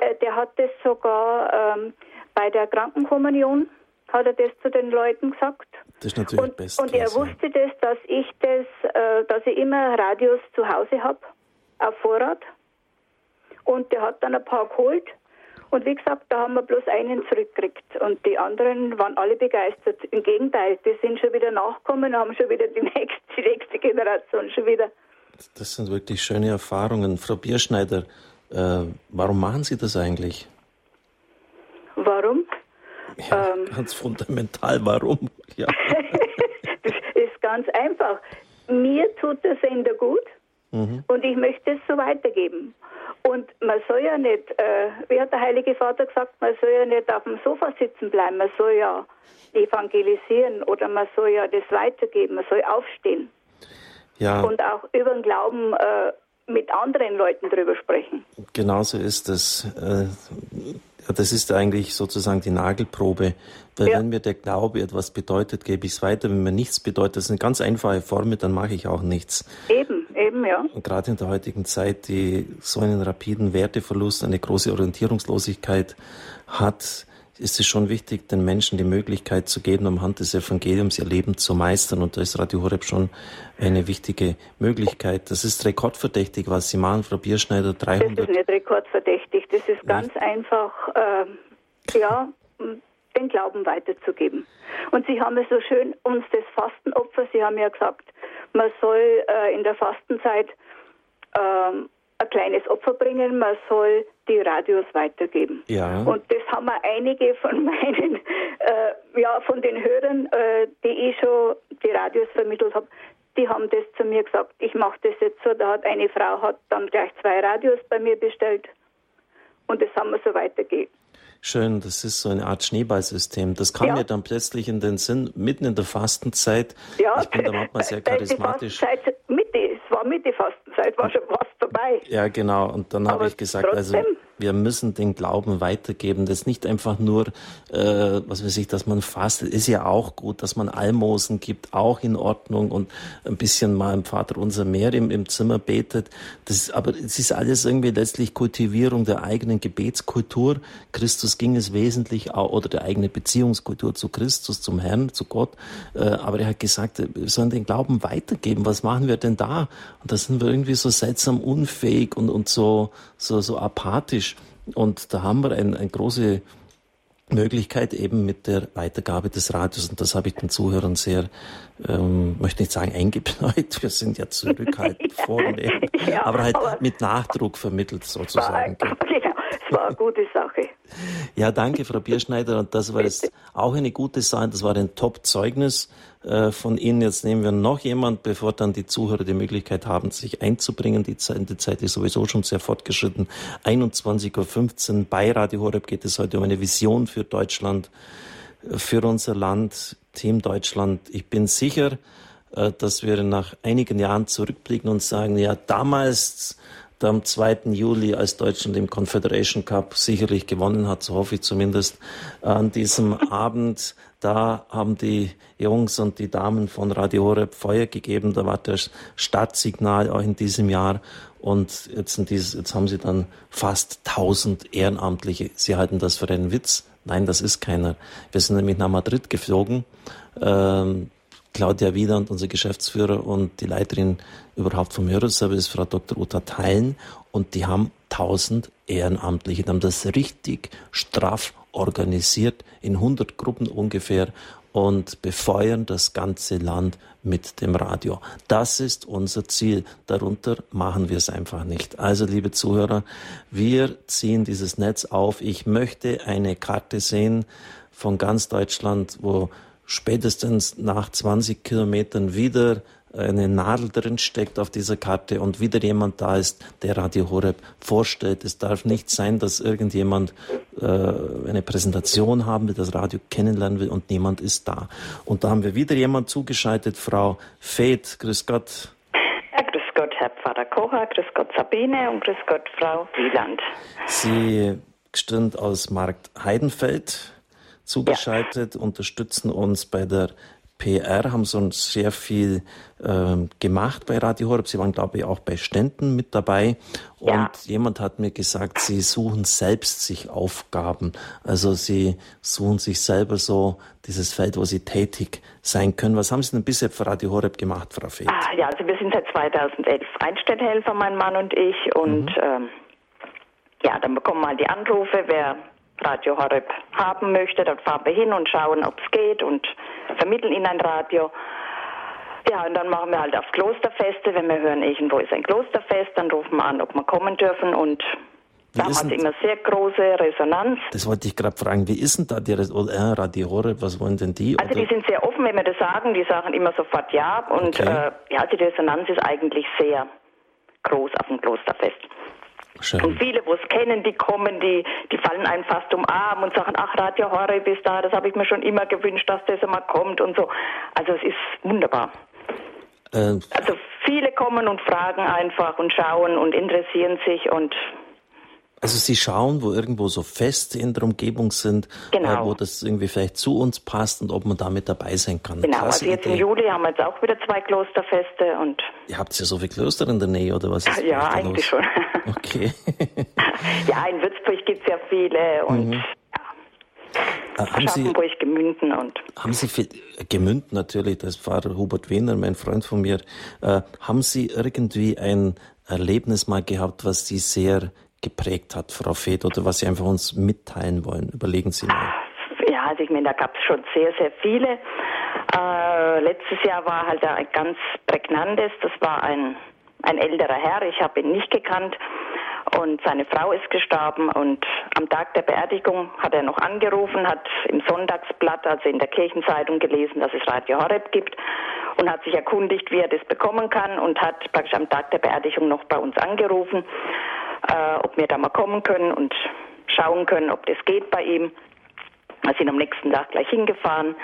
äh, der hat das sogar ähm, bei der Krankenkommunion hat er das zu den Leuten gesagt. Das ist natürlich und, best und er wusste das, dass ich das, äh, dass ich immer Radios zu Hause habe, auf Vorrat. Und der hat dann ein paar geholt. Und wie gesagt, da haben wir bloß einen zurückgekriegt. Und die anderen waren alle begeistert. Im Gegenteil, die sind schon wieder nachgekommen, haben schon wieder die nächste, die nächste Generation schon wieder. Das sind wirklich schöne Erfahrungen. Frau Bierschneider, äh, warum machen Sie das eigentlich? Warum? Ja, ähm, ganz fundamental, warum? Ja. das ist ganz einfach. Mir tut der Sender gut mhm. und ich möchte es so weitergeben. Und man soll ja nicht, äh, wie hat der Heilige Vater gesagt, man soll ja nicht auf dem Sofa sitzen bleiben, man soll ja evangelisieren oder man soll ja das weitergeben, man soll aufstehen. Ja. Und auch über den Glauben äh, mit anderen Leuten drüber sprechen. Genauso ist es. Äh, das ist eigentlich sozusagen die Nagelprobe. Weil ja. wenn mir der Glaube etwas bedeutet, gebe ich es weiter. Wenn mir nichts bedeutet, das ist eine ganz einfache Formel, dann mache ich auch nichts. Eben, eben, ja. Und gerade in der heutigen Zeit, die so einen rapiden Werteverlust, eine große Orientierungslosigkeit hat, ist es schon wichtig, den Menschen die Möglichkeit zu geben, am Hand des Evangeliums ihr Leben zu meistern. Und da ist Radio Horeb schon eine wichtige Möglichkeit. Das ist rekordverdächtig, was Sie machen, Frau Bierschneider. 300 das ist nicht rekordverdächtig. Das ist ganz ja. einfach, äh, ja, den Glauben weiterzugeben. Und Sie haben es so schön uns das Fastenopfer, Sie haben ja gesagt, man soll äh, in der Fastenzeit ähm, ein kleines Opfer bringen, man soll die Radios weitergeben. Ja. Und das haben wir einige von meinen, äh, ja, von den Hörern, äh, die ich schon die Radios vermittelt habe, die haben das zu mir gesagt. Ich mache das jetzt so. Da hat eine Frau hat dann gleich zwei Radios bei mir bestellt und das haben wir so weitergegeben. Schön, das ist so eine Art Schneeballsystem. Das kam ja. mir dann plötzlich in den Sinn, mitten in der Fastenzeit. Ja, ich bin da manchmal sehr charismatisch. Die Fastenzeit Mitte, es war Mitte Fastenzeit, war schon fast vorbei. Ja, genau. Und dann habe ich gesagt, also wir müssen den Glauben weitergeben. Das ist nicht einfach nur, äh, was weiß ich, dass man fastet. Ist ja auch gut, dass man Almosen gibt, auch in Ordnung und ein bisschen mal im Vater unser Meer im, im Zimmer betet. Das, aber es ist alles irgendwie letztlich Kultivierung der eigenen Gebetskultur. Christus ging es wesentlich auch, oder der eigene Beziehungskultur zu Christus, zum Herrn, zu Gott. Äh, aber er hat gesagt, wir sollen den Glauben weitergeben. Was machen wir denn da? Und da sind wir irgendwie so seltsam unfähig und, und so, so, so apathisch. Und da haben wir eine ein große Möglichkeit eben mit der Weitergabe des Radios. Und das habe ich den Zuhörern sehr, ähm, möchte nicht sagen eingebläut, wir sind ja zurückhaltend vornehm, ja, aber halt aber mit Nachdruck vermittelt sozusagen. War, war eine gute Sache. Ja, danke, Frau Bierschneider. Und das war jetzt auch eine gute Sache. Das war ein Top-Zeugnis äh, von Ihnen. Jetzt nehmen wir noch jemand, bevor dann die Zuhörer die Möglichkeit haben, sich einzubringen. Die Zeit, die Zeit ist sowieso schon sehr fortgeschritten. 21.15 Uhr bei Radio Horeb geht es heute um eine Vision für Deutschland, für unser Land, Team Deutschland. Ich bin sicher, äh, dass wir nach einigen Jahren zurückblicken und sagen, ja, damals am 2. Juli, als Deutschland im Confederation Cup sicherlich gewonnen hat, so hoffe ich zumindest, an diesem Abend da haben die Jungs und die Damen von Radio Horeb Feuer gegeben. Da war das Startsignal auch in diesem Jahr. Und jetzt, dieses, jetzt haben sie dann fast 1000 Ehrenamtliche. Sie halten das für einen Witz. Nein, das ist keiner. Wir sind nämlich nach Madrid geflogen. Ähm, Claudia Wieland, unser Geschäftsführer und die Leiterin überhaupt vom Hörerservice, Frau Dr. Uta Teilen. Und die haben 1000 Ehrenamtliche. Die haben das richtig straff organisiert in 100 Gruppen ungefähr und befeuern das ganze Land mit dem Radio. Das ist unser Ziel. Darunter machen wir es einfach nicht. Also, liebe Zuhörer, wir ziehen dieses Netz auf. Ich möchte eine Karte sehen von ganz Deutschland, wo spätestens nach 20 Kilometern wieder eine Nadel drin steckt auf dieser Karte und wieder jemand da ist, der Radio Horeb vorstellt. Es darf nicht sein, dass irgendjemand äh, eine Präsentation haben will, das Radio kennenlernen will und niemand ist da. Und da haben wir wieder jemand zugeschaltet, Frau Feth. Grüß Gott. Ja, grüß Gott, Herr Pfarrer Kocher, grüß Gott Sabine und grüß Gott, Frau Wieland. Sie stimmt aus Markt Heidenfeld zugeschaltet, ja. unterstützen uns bei der PR, haben so sehr viel ähm, gemacht bei Radio Horeb. Sie waren, glaube ich, auch bei Ständen mit dabei. Und ja. jemand hat mir gesagt, Sie suchen selbst sich Aufgaben. Also Sie suchen sich selber so dieses Feld, wo Sie tätig sein können. Was haben Sie denn bisher für Radio Horeb gemacht, Frau Feth? Ah, ja, also wir sind seit 2011 Einstellhelfer, mein Mann und ich. Und mhm. ähm, ja, dann bekommen wir die Anrufe, wer Radio Horeb haben möchte. Dort fahren wir hin und schauen, ob es geht und vermitteln ihnen ein Radio. Ja, und dann machen wir halt auf Klosterfeste. Wenn wir hören, irgendwo ist ein Klosterfest, dann rufen wir an, ob wir kommen dürfen und da wir immer sehr große Resonanz. Das wollte ich gerade fragen. Wie ist denn da die Res äh, Radio Horeb? Was wollen denn die? Also oder? die sind sehr offen, wenn wir das sagen. Die sagen immer sofort ja. Und okay. äh, ja, die Resonanz ist eigentlich sehr groß auf dem Klosterfest. Schön. Und viele, wo es kennen, die kommen, die, die fallen einem fast um Arm und sagen, ach, Radio Horeb ist da, das habe ich mir schon immer gewünscht, dass das einmal kommt und so. Also es ist wunderbar. Äh, also viele kommen und fragen einfach und schauen und interessieren sich und also Sie schauen, wo irgendwo so Feste in der Umgebung sind, äh, genau. äh, wo das irgendwie vielleicht zu uns passt und ob man da mit dabei sein kann. Genau, also jetzt Idee. im Juli haben wir jetzt auch wieder zwei Klosterfeste und. Ihr habt ja so viele Klöster in der Nähe, oder was? Ist ja, eigentlich los? schon. Okay. ja, in Würzburg gibt es ja viele und mhm. ja. Haben Sie, Gemünden und. Haben Sie viel, Gemünden natürlich, das Pfarrer Hubert Wehner, mein Freund von mir. Äh, haben Sie irgendwie ein Erlebnis mal gehabt, was Sie sehr geprägt hat, Frau Feth, oder was Sie einfach uns mitteilen wollen? Überlegen Sie mal. Ja, also ich meine, da gab es schon sehr, sehr viele. Äh, letztes Jahr war halt ein ganz prägnantes, das war ein, ein älterer Herr, ich habe ihn nicht gekannt und seine Frau ist gestorben und am Tag der Beerdigung hat er noch angerufen, hat im Sonntagsblatt, also in der Kirchenzeitung gelesen, dass es Radio Horeb gibt und hat sich erkundigt, wie er das bekommen kann und hat praktisch am Tag der Beerdigung noch bei uns angerufen äh, ob wir da mal kommen können und schauen können, ob das geht bei ihm. Wir sind am nächsten Tag gleich hingefahren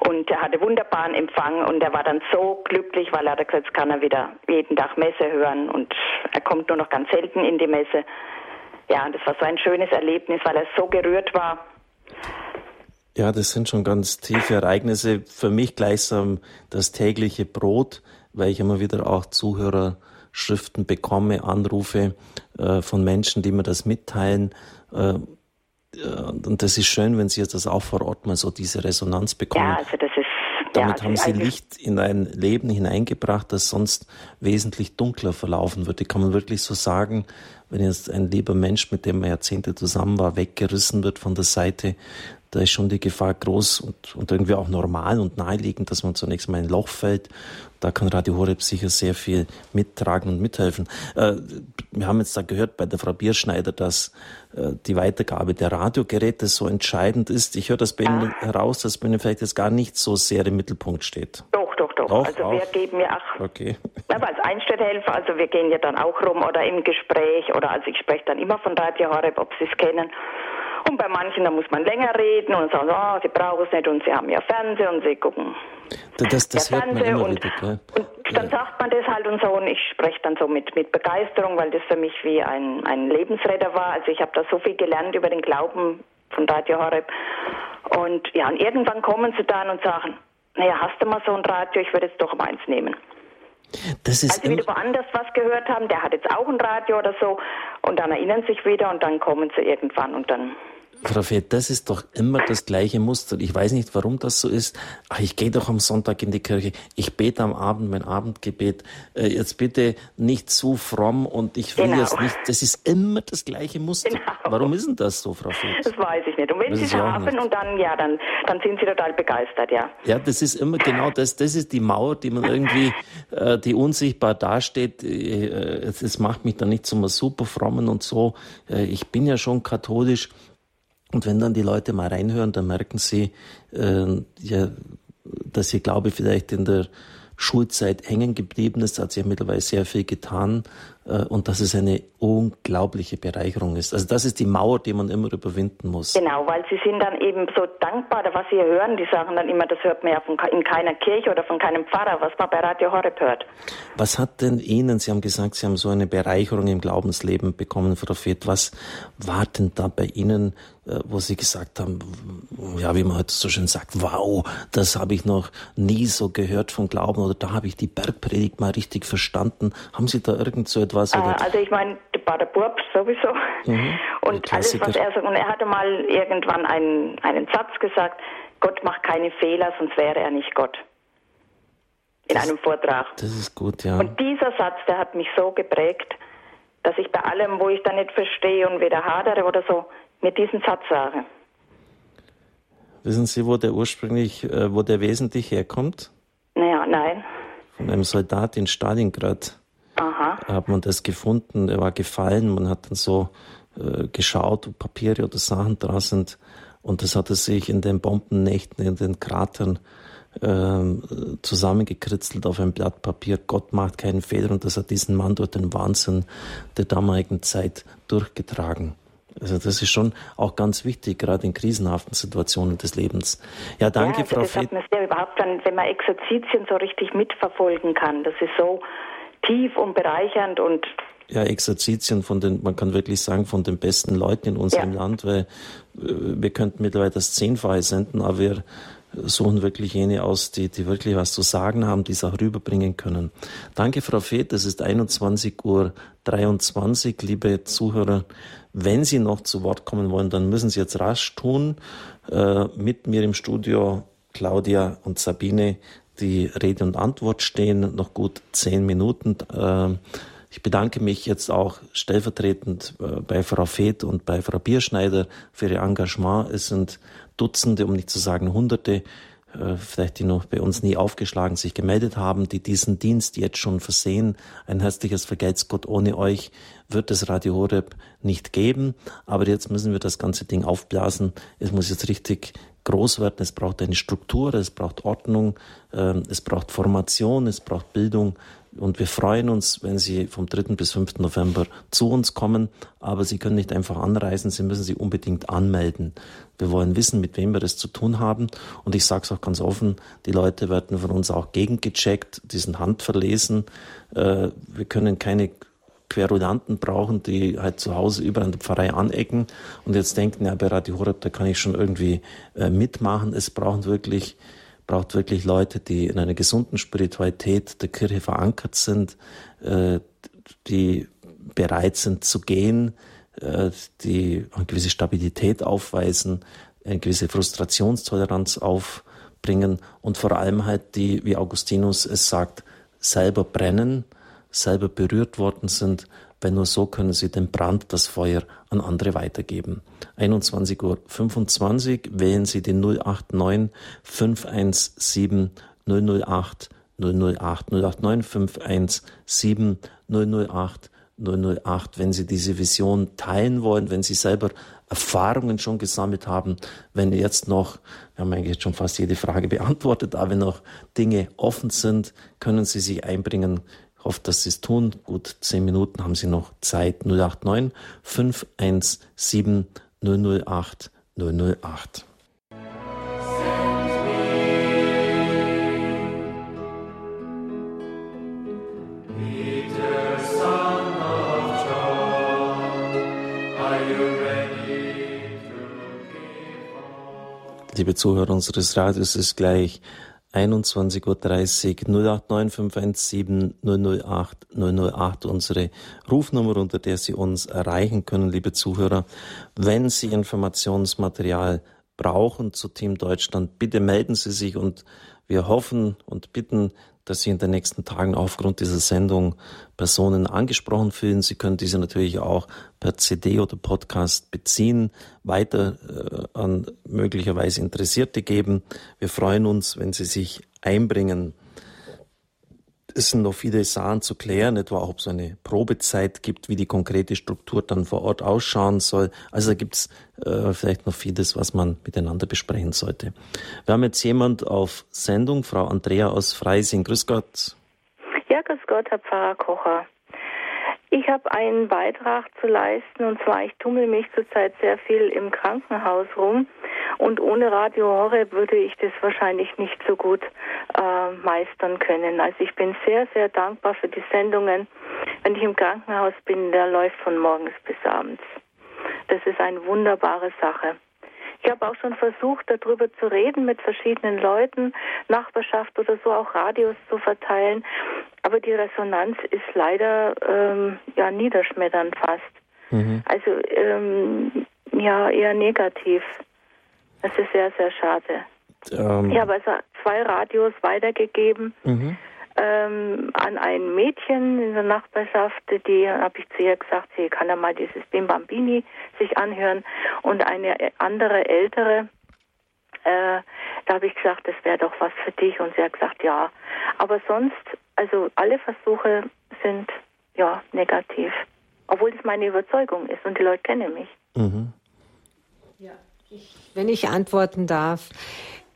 und er hatte wunderbaren Empfang und er war dann so glücklich, weil er hat gesagt, jetzt kann er wieder jeden Tag Messe hören und er kommt nur noch ganz selten in die Messe. ja, und das war so ein schönes Erlebnis, weil er so gerührt war. Ja, das sind schon ganz tiefe Ereignisse. Für mich gleichsam das tägliche Brot, weil ich immer wieder auch Zuhörerschriften bekomme, Anrufe äh, von Menschen, die mir das mitteilen. Äh, und das ist schön, wenn Sie jetzt das auch vor Ort mal so diese Resonanz bekommen. Ja, also das ist damit ja, haben Sie Licht in ein Leben hineingebracht, das sonst wesentlich dunkler verlaufen würde. Kann man wirklich so sagen, wenn jetzt ein lieber Mensch, mit dem man Jahrzehnte zusammen war, weggerissen wird von der Seite, da ist schon die Gefahr groß und, und irgendwie auch normal und naheliegend, dass man zunächst mal in ein Loch fällt. Da kann Radio Horeb sicher sehr viel mittragen und mithelfen. Äh, wir haben jetzt da gehört bei der Frau Bierschneider, dass äh, die Weitergabe der Radiogeräte so entscheidend ist. Ich höre das bei Ihnen heraus, dass bei Ihnen vielleicht jetzt gar nicht so sehr im Mittelpunkt steht. Doch, doch, doch. doch also auch. wir geben ja auch, okay. aber als Einstellhelfer, also wir gehen ja dann auch rum oder im Gespräch oder also ich spreche dann immer von Radio Horeb, ob Sie es kennen. Und bei manchen, da muss man länger reden und sagen, oh, sie brauchen es nicht und sie haben ja Fernsehen und sie gucken. Das, das hört man immer und, wieder, gell? Und dann ja. sagt man das halt und so und ich spreche dann so mit, mit Begeisterung, weil das für mich wie ein, ein Lebensretter war. Also ich habe da so viel gelernt über den Glauben von Radio Horeb. Und ja, und irgendwann kommen sie dann und sagen, naja, hast du mal so ein Radio, ich würde jetzt doch meins nehmen. Das ist Als sie wieder woanders was gehört haben, der hat jetzt auch ein Radio oder so und dann erinnern sich wieder und dann kommen sie irgendwann und dann Frau Fett, das ist doch immer das gleiche Muster. Ich weiß nicht, warum das so ist. Ach, ich gehe doch am Sonntag in die Kirche. Ich bete am Abend mein Abendgebet. Äh, jetzt bitte nicht zu fromm und ich will genau. jetzt nicht. Das ist immer das gleiche Muster. Genau. Warum ist denn das so, Frau Fett? Das weiß ich nicht. Und wenn das Sie es haben und dann, ja, dann, dann sind Sie total begeistert, ja. Ja, das ist immer genau das. Das ist die Mauer, die man irgendwie, äh, die unsichtbar dasteht. Äh, es macht mich dann nicht zum super frommen und so. Äh, ich bin ja schon katholisch. Und wenn dann die Leute mal reinhören, dann merken sie, äh, ja, dass ihr Glaube vielleicht in der Schulzeit hängen geblieben ist, hat sich ja mittlerweile sehr viel getan und dass es eine unglaubliche Bereicherung ist. Also das ist die Mauer, die man immer überwinden muss. Genau, weil sie sind dann eben so dankbar, was sie hören. Die sagen dann immer, das hört man ja von, in keiner Kirche oder von keinem Pfarrer, was man bei Radio Horeb hört. Was hat denn Ihnen, Sie haben gesagt, Sie haben so eine Bereicherung im Glaubensleben bekommen, Frau Feth, was war denn da bei Ihnen äh, wo Sie gesagt haben, ja, wie man heute so schön sagt, wow, das habe ich noch nie so gehört vom Glauben oder da habe ich die Bergpredigt mal richtig verstanden. Haben Sie da irgend so etwas? Äh, also ich meine, der Bub sowieso mhm, und alles, was er sagt. Und er hatte mal irgendwann einen, einen Satz gesagt, Gott macht keine Fehler, sonst wäre er nicht Gott. In das, einem Vortrag. Das ist gut, ja. Und dieser Satz, der hat mich so geprägt, dass ich bei allem, wo ich da nicht verstehe und weder hadere oder so, mit diesem Satz sage. Wissen Sie, wo der ursprünglich, äh, wo der wesentlich herkommt? Naja, nein. Von einem Soldat in Stalingrad. Aha. Hat man das gefunden, er war gefallen, man hat dann so äh, geschaut, ob Papiere oder Sachen dran sind. Und das hat er sich in den Bombennächten, in den Kratern äh, zusammengekritzelt auf ein Blatt Papier. Gott macht keinen Fehler und das hat diesen Mann durch den Wahnsinn der damaligen Zeit durchgetragen. Also das ist schon auch ganz wichtig, gerade in krisenhaften Situationen des Lebens. Ja, danke, ja, also Frau das Fett. Das ja überhaupt dann, wenn man Exerzitien so richtig mitverfolgen kann. Das ist so tief und bereichernd und ja, Exerzitien von den, man kann wirklich sagen, von den besten Leuten in unserem ja. Land, weil äh, wir könnten mittlerweile das Zehnfache senden, aber wir suchen wirklich jene aus, die, die wirklich was zu sagen haben, die es auch rüberbringen können. Danke, Frau Feth. Es ist 21.23 Uhr. Liebe Zuhörer, wenn Sie noch zu Wort kommen wollen, dann müssen Sie jetzt rasch tun. Äh, mit mir im Studio Claudia und Sabine, die Rede und Antwort stehen, noch gut zehn Minuten. Äh, ich bedanke mich jetzt auch stellvertretend äh, bei Frau Feth und bei Frau Bierschneider für ihr Engagement. Es sind Dutzende, um nicht zu sagen Hunderte, äh, vielleicht die noch bei uns nie aufgeschlagen sich gemeldet haben, die diesen Dienst jetzt schon versehen. Ein herzliches Vergelt's Gott. Ohne euch wird es Radio Horeb nicht geben. Aber jetzt müssen wir das ganze Ding aufblasen. Es muss jetzt richtig groß werden. Es braucht eine Struktur, es braucht Ordnung, ähm, es braucht Formation, es braucht Bildung. Und wir freuen uns, wenn Sie vom 3. bis 5. November zu uns kommen. Aber Sie können nicht einfach anreisen, Sie müssen sich unbedingt anmelden. Wir wollen wissen, mit wem wir das zu tun haben. Und ich sage es auch ganz offen, die Leute werden von uns auch gegengecheckt, die sind handverlesen. Äh, wir können keine Querulanten brauchen, die halt zu Hause überall in der Pfarrei anecken und jetzt denken, ja, bei Radio Horeb, da kann ich schon irgendwie äh, mitmachen. Es brauchen wirklich, braucht wirklich Leute, die in einer gesunden Spiritualität der Kirche verankert sind, äh, die bereit sind zu gehen, äh, die eine gewisse Stabilität aufweisen, eine gewisse Frustrationstoleranz aufbringen und vor allem halt die, wie Augustinus es sagt, selber brennen, selber berührt worden sind, weil nur so können sie den Brand, das Feuer an andere weitergeben. 21.25 Uhr wählen Sie die 089 517 008 008 089 517 008 008, wenn Sie diese Vision teilen wollen, wenn Sie selber Erfahrungen schon gesammelt haben, wenn jetzt noch, wir haben eigentlich schon fast jede Frage beantwortet, aber wenn noch Dinge offen sind, können Sie sich einbringen. Ich hoffe, dass Sie es tun. Gut, zehn Minuten haben Sie noch Zeit. 089 517 008 008. Liebe Zuhörer unseres Radios, ist gleich 21.30 Uhr 089 517 008 008 unsere Rufnummer, unter der Sie uns erreichen können, liebe Zuhörer. Wenn Sie Informationsmaterial brauchen zu Team Deutschland, bitte melden Sie sich und wir hoffen und bitten, dass Sie in den nächsten Tagen aufgrund dieser Sendung Personen angesprochen fühlen. Sie können diese natürlich auch per CD oder Podcast beziehen, weiter äh, an möglicherweise Interessierte geben. Wir freuen uns, wenn Sie sich einbringen. Sind noch viele Sachen zu klären, etwa ob es eine Probezeit gibt, wie die konkrete Struktur dann vor Ort ausschauen soll. Also da gibt es äh, vielleicht noch vieles, was man miteinander besprechen sollte. Wir haben jetzt jemand auf Sendung, Frau Andrea aus Freising. Grüß Gott. Ja, grüß Gott, Herr Pfarrer Kocher. Ich habe einen Beitrag zu leisten und zwar, ich tummel mich zurzeit sehr viel im Krankenhaus rum und ohne Radio Horeb würde ich das wahrscheinlich nicht so gut äh, meistern können. Also ich bin sehr, sehr dankbar für die Sendungen. Wenn ich im Krankenhaus bin, der läuft von morgens bis abends. Das ist eine wunderbare Sache. Ich habe auch schon versucht, darüber zu reden mit verschiedenen Leuten, Nachbarschaft oder so, auch Radios zu verteilen. Aber die Resonanz ist leider ähm, ja niederschmetternd fast. Mhm. Also ähm, ja eher negativ. Das ist sehr, sehr schade. Ähm. Ich habe also zwei Radios weitergegeben. Mhm ähm, an ein Mädchen in der Nachbarschaft, die habe ich zu ihr gesagt, sie kann ja mal dieses Bim Bambini sich anhören und eine andere ältere, äh, da habe ich gesagt, das wäre doch was für dich und sie hat gesagt, ja. Aber sonst, also alle Versuche sind ja negativ, obwohl es meine Überzeugung ist und die Leute kennen mich. Mhm. Ja, ich, wenn ich antworten darf,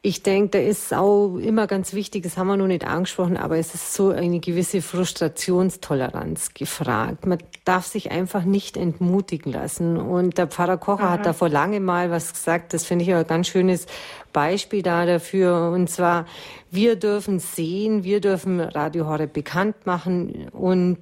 ich denke, da ist auch immer ganz wichtig, das haben wir noch nicht angesprochen, aber es ist so eine gewisse Frustrationstoleranz gefragt. Man darf sich einfach nicht entmutigen lassen. Und der Pfarrer Kocher mhm. hat da vor lange mal was gesagt, das finde ich ein ganz schönes Beispiel da dafür. Und zwar, wir dürfen sehen, wir dürfen Radio Horeb bekannt machen und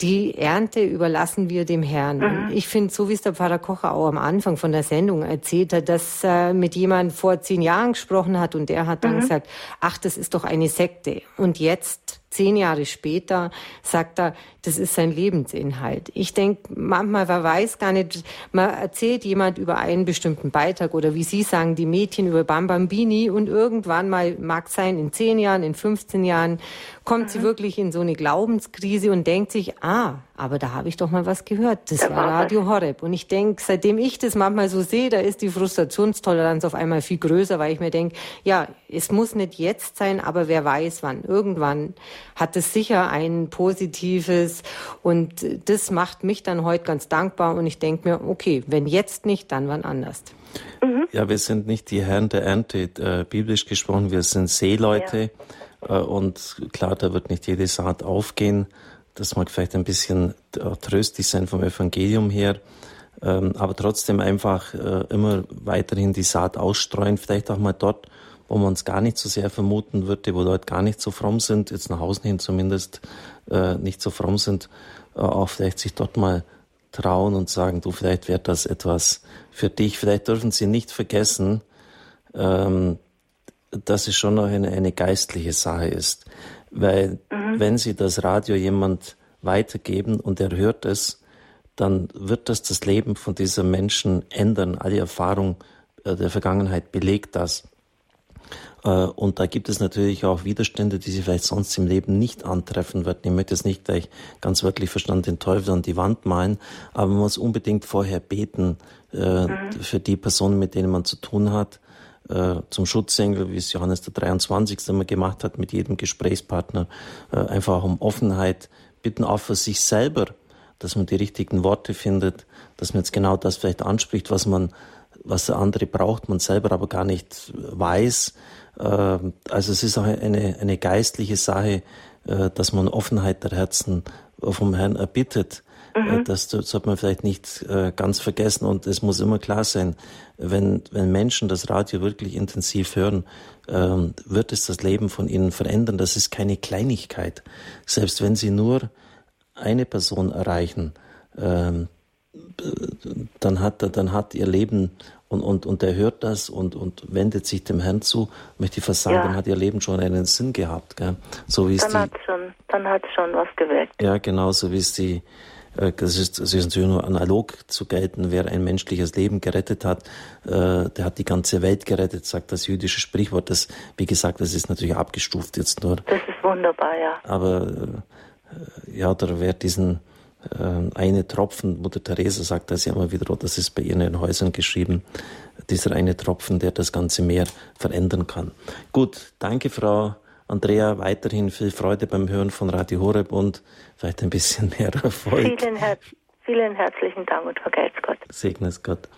die Ernte überlassen wir dem Herrn. Mhm. Ich finde, so wie es der Pfarrer Kocher auch am Anfang von der Sendung erzählt hat, dass er mit jemandem vor zehn Jahren gesprochen hat und der hat dann mhm. gesagt, ach, das ist doch eine Sekte. Und jetzt zehn Jahre später sagt er, das ist sein Lebensinhalt. Ich denke, manchmal, wer weiß gar nicht, man erzählt jemand über einen bestimmten Beitrag oder wie Sie sagen, die Mädchen über Bambambini und irgendwann mal, mag sein, in zehn Jahren, in 15 Jahren, kommt mhm. sie wirklich in so eine Glaubenskrise und denkt sich, ah, aber da habe ich doch mal was gehört. Das war Radio Horeb. Und ich denke, seitdem ich das manchmal so sehe, da ist die Frustrationstoleranz auf einmal viel größer, weil ich mir denke, ja, es muss nicht jetzt sein, aber wer weiß wann. Irgendwann hat es sicher ein positives und das macht mich dann heute ganz dankbar und ich denke mir, okay, wenn jetzt nicht, dann wann anders. Mhm. Ja, wir sind nicht die Herren der Ernte, äh, biblisch gesprochen, wir sind Seeleute ja. äh, und klar, da wird nicht jede Saat aufgehen. Das mag vielleicht ein bisschen tröstlich sein vom Evangelium her, ähm, aber trotzdem einfach äh, immer weiterhin die Saat ausstreuen, vielleicht auch mal dort, wo man es gar nicht so sehr vermuten würde, wo Leute gar nicht so fromm sind, jetzt nach außen hin zumindest äh, nicht so fromm sind, äh, auch vielleicht sich dort mal trauen und sagen, du, vielleicht wäre das etwas für dich. Vielleicht dürfen sie nicht vergessen, ähm, dass es schon noch eine, eine geistliche Sache ist. Weil mhm. wenn sie das Radio jemand weitergeben und er hört es, dann wird das das Leben von diesem Menschen ändern. Alle Erfahrung äh, der Vergangenheit belegt das. Äh, und da gibt es natürlich auch Widerstände, die sie vielleicht sonst im Leben nicht antreffen würden. Ich möchte jetzt nicht gleich ganz wörtlich verstanden den Teufel an die Wand malen, aber man muss unbedingt vorher beten äh, mhm. für die Personen, mit denen man zu tun hat. Äh, zum Schutzengel, wie es Johannes der 23. immer gemacht hat, mit jedem Gesprächspartner, einfach um Offenheit, bitten auch für sich selber, dass man die richtigen Worte findet, dass man jetzt genau das vielleicht anspricht, was man, was der andere braucht, man selber aber gar nicht weiß. Ähm, also es ist auch eine, eine geistliche Sache, äh, dass man Offenheit der Herzen vom Herrn erbittet. Äh, mhm. Das sollte man vielleicht nicht äh, ganz vergessen und es muss immer klar sein, wenn, wenn Menschen das Radio wirklich intensiv hören, ähm, wird es das Leben von ihnen verändern. Das ist keine Kleinigkeit. Selbst wenn sie nur eine Person erreichen, ähm, dann hat, dann hat ihr Leben und, und, und er hört das und, und wendet sich dem Herrn zu, möchte ich fast sagen, ja. dann hat ihr Leben schon einen Sinn gehabt. Gell? So wie dann hat schon, dann hat schon was gewirkt. Ja, genau, so wie es die, äh, das ist, das ist natürlich nur analog zu gelten, wer ein menschliches Leben gerettet hat, äh, der hat die ganze Welt gerettet, sagt das jüdische Sprichwort. Das, wie gesagt, das ist natürlich abgestuft jetzt nur. Das ist wunderbar, ja. Aber äh, ja, oder wer diesen eine Tropfen, Mutter Teresa sagt das ja immer wieder, das ist bei ihr in den Häusern geschrieben, dieser eine Tropfen, der das ganze Meer verändern kann. Gut, danke Frau Andrea, weiterhin viel Freude beim Hören von Radio Horeb und vielleicht ein bisschen mehr Erfolg. Vielen, Her vielen herzlichen Dank und vergelt's Gott. Segne es Gott.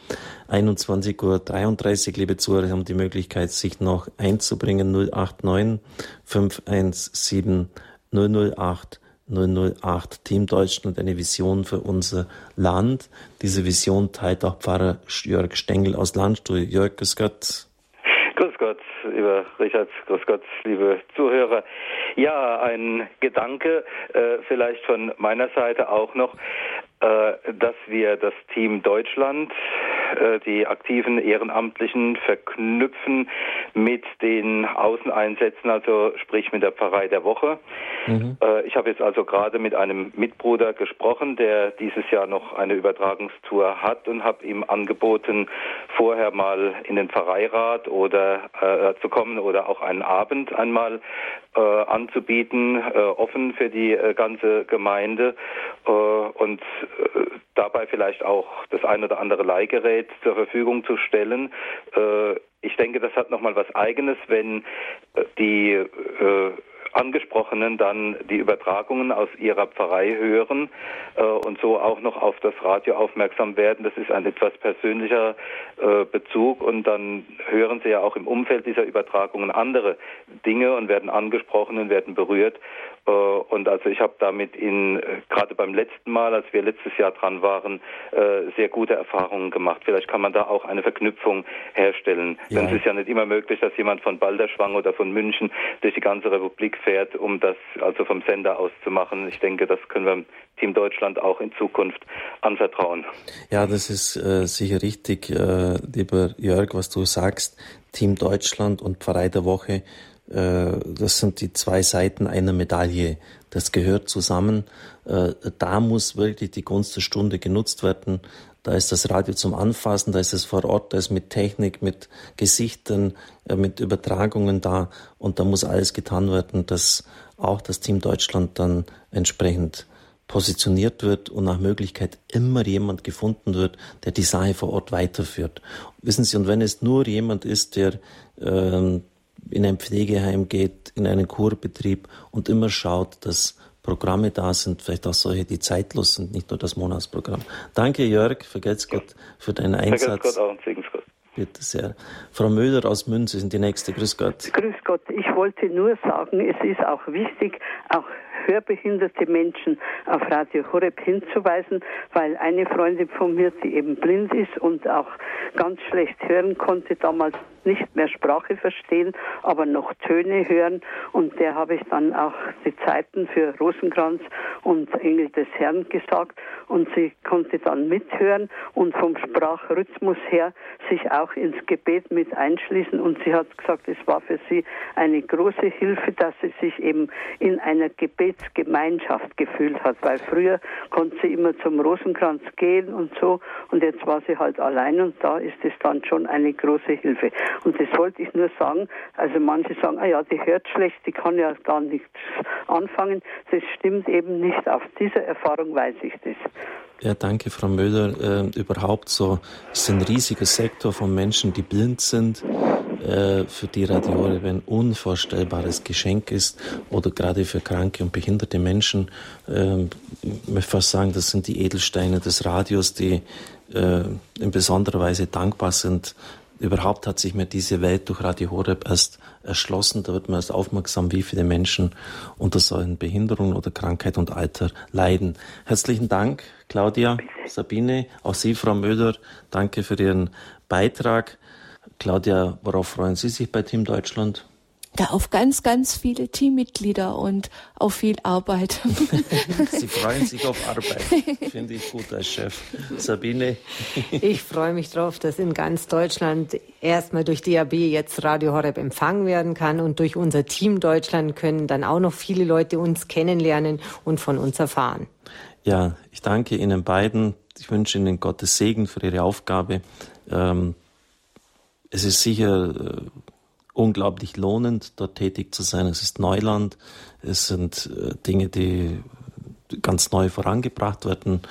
21.33 Uhr, liebe Zuhörer, haben die Möglichkeit, sich noch einzubringen. 089 517 008 008 Team Deutschland eine Vision für unser Land. Diese Vision teilt auch Pfarrer Jörg Stengel aus Landstuhl. Jörg, grüß Gott. Grüß Gott, lieber Richard, grüß Gott, liebe Zuhörer. Ja, ein Gedanke äh, vielleicht von meiner Seite auch noch, äh, dass wir das Team Deutschland die aktiven Ehrenamtlichen verknüpfen mit den Außeneinsätzen, also sprich mit der Pfarrei der Woche. Mhm. Äh, ich habe jetzt also gerade mit einem Mitbruder gesprochen, der dieses Jahr noch eine Übertragungstour hat und habe ihm angeboten, vorher mal in den Pfarreirat oder äh, zu kommen oder auch einen Abend einmal äh, anzubieten, äh, offen für die äh, ganze Gemeinde und dabei vielleicht auch das ein oder andere Leihgerät zur Verfügung zu stellen. Äh, ich denke, das hat nochmal was Eigenes, wenn äh, die äh, Angesprochenen dann die Übertragungen aus ihrer Pfarrei hören äh, und so auch noch auf das Radio aufmerksam werden. Das ist ein etwas persönlicher äh, Bezug und dann hören sie ja auch im Umfeld dieser Übertragungen andere Dinge und werden angesprochen und werden berührt. Äh, und also ich habe damit in äh, gerade beim letzten Mal, als wir letztes Jahr dran waren, äh, sehr gute Erfahrungen gemacht. Vielleicht kann man da auch eine Verknüpfung herstellen. Ja. Denn es ist ja nicht immer möglich, dass jemand von Balderschwang oder von München durch die ganze Republik fährt, um das also vom Sender aus zu machen. Ich denke, das können wir Team Deutschland auch in Zukunft anvertrauen. Ja, das ist äh, sicher richtig, äh, lieber Jörg, was du sagst. Team Deutschland und Pfarrei der Woche das sind die zwei Seiten einer Medaille. Das gehört zusammen. Äh, da muss wirklich die Gunst der Stunde genutzt werden. Da ist das Radio zum Anfassen, da ist es vor Ort, da ist mit Technik, mit Gesichtern, äh, mit Übertragungen da. Und da muss alles getan werden, dass auch das Team Deutschland dann entsprechend positioniert wird und nach Möglichkeit immer jemand gefunden wird, der die Sache vor Ort weiterführt. Wissen Sie, und wenn es nur jemand ist, der ähm, in ein Pflegeheim geht, in einen Kurbetrieb und immer schaut, dass Programme da sind, vielleicht auch solche, die zeitlos sind, nicht nur das Monatsprogramm. Danke, Jörg, vergelt's Gott für deinen Einsatz. Vergelt's Gott auch und Segensgott. Bitte sehr. Frau Möder aus Münze sind die nächste. Grüß Gott. Grüß Gott. Ich wollte nur sagen, es ist auch wichtig, auch hörbehinderte Menschen auf Radio Horeb hinzuweisen, weil eine Freundin von mir, die eben blind ist und auch ganz schlecht hören konnte, damals nicht mehr Sprache verstehen, aber noch Töne hören. Und der habe ich dann auch die Zeiten für Rosenkranz und Engel des Herrn gesagt. Und sie konnte dann mithören und vom Sprachrhythmus her sich auch ins Gebet mit einschließen. Und sie hat gesagt, es war für sie eine große Hilfe, dass sie sich eben in einer Gebetsgemeinschaft gefühlt hat. Weil früher konnte sie immer zum Rosenkranz gehen und so. Und jetzt war sie halt allein und da ist es dann schon eine große Hilfe. Und das wollte ich nur sagen. Also manche sagen, ah ja, die hört schlecht, die kann ja gar nichts anfangen. Das stimmt eben nicht. Auf dieser Erfahrung weiß ich das. Ja, danke, Frau Möder. Äh, überhaupt so ist ein riesiger Sektor von Menschen, die blind sind, äh, für die Radio Horeb ein unvorstellbares Geschenk ist oder gerade für kranke und behinderte Menschen. Äh, ich möchte fast sagen, das sind die Edelsteine des Radios, die äh, in besonderer Weise dankbar sind Überhaupt hat sich mir diese Welt durch Radio Horeb erst erschlossen. Da wird man erst aufmerksam, wie viele Menschen unter solchen Behinderungen oder Krankheit und Alter leiden. Herzlichen Dank, Claudia, Sabine, auch Sie, Frau Möder. Danke für Ihren Beitrag. Claudia, worauf freuen Sie sich bei Team Deutschland? da auf ganz, ganz viele Teammitglieder und auf viel Arbeit. Sie freuen sich auf Arbeit, finde ich gut als Chef. Sabine? Ich freue mich darauf, dass in ganz Deutschland erstmal durch DAB jetzt Radio Horeb empfangen werden kann und durch unser Team Deutschland können dann auch noch viele Leute uns kennenlernen und von uns erfahren. Ja, ich danke Ihnen beiden. Ich wünsche Ihnen Gottes Segen für Ihre Aufgabe. Ähm, es ist sicher äh, unglaublich lohnend, dort tätig zu sein. Es ist Neuland, es sind äh, Dinge, die ganz neu vorangebracht werden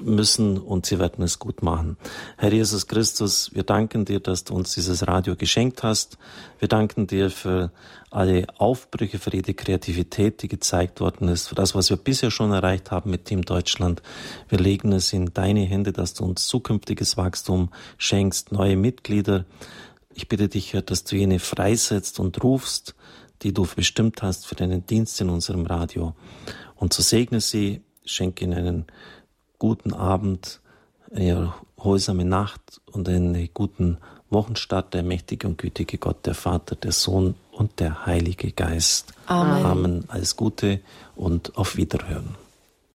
müssen und sie werden es gut machen. Herr Jesus Christus, wir danken dir, dass du uns dieses Radio geschenkt hast. Wir danken dir für alle Aufbrüche, für jede Kreativität, die gezeigt worden ist, für das, was wir bisher schon erreicht haben mit Team Deutschland. Wir legen es in deine Hände, dass du uns zukünftiges Wachstum schenkst, neue Mitglieder, ich bitte dich, Herr, dass du jene freisetzt und rufst, die du bestimmt hast für deinen Dienst in unserem Radio. Und so segne sie, schenke ihnen einen guten Abend, eine erholsame Nacht und einen guten Wochenstart, der mächtige und gütige Gott, der Vater, der Sohn und der Heilige Geist. Amen. Amen. Alles Gute und auf Wiederhören.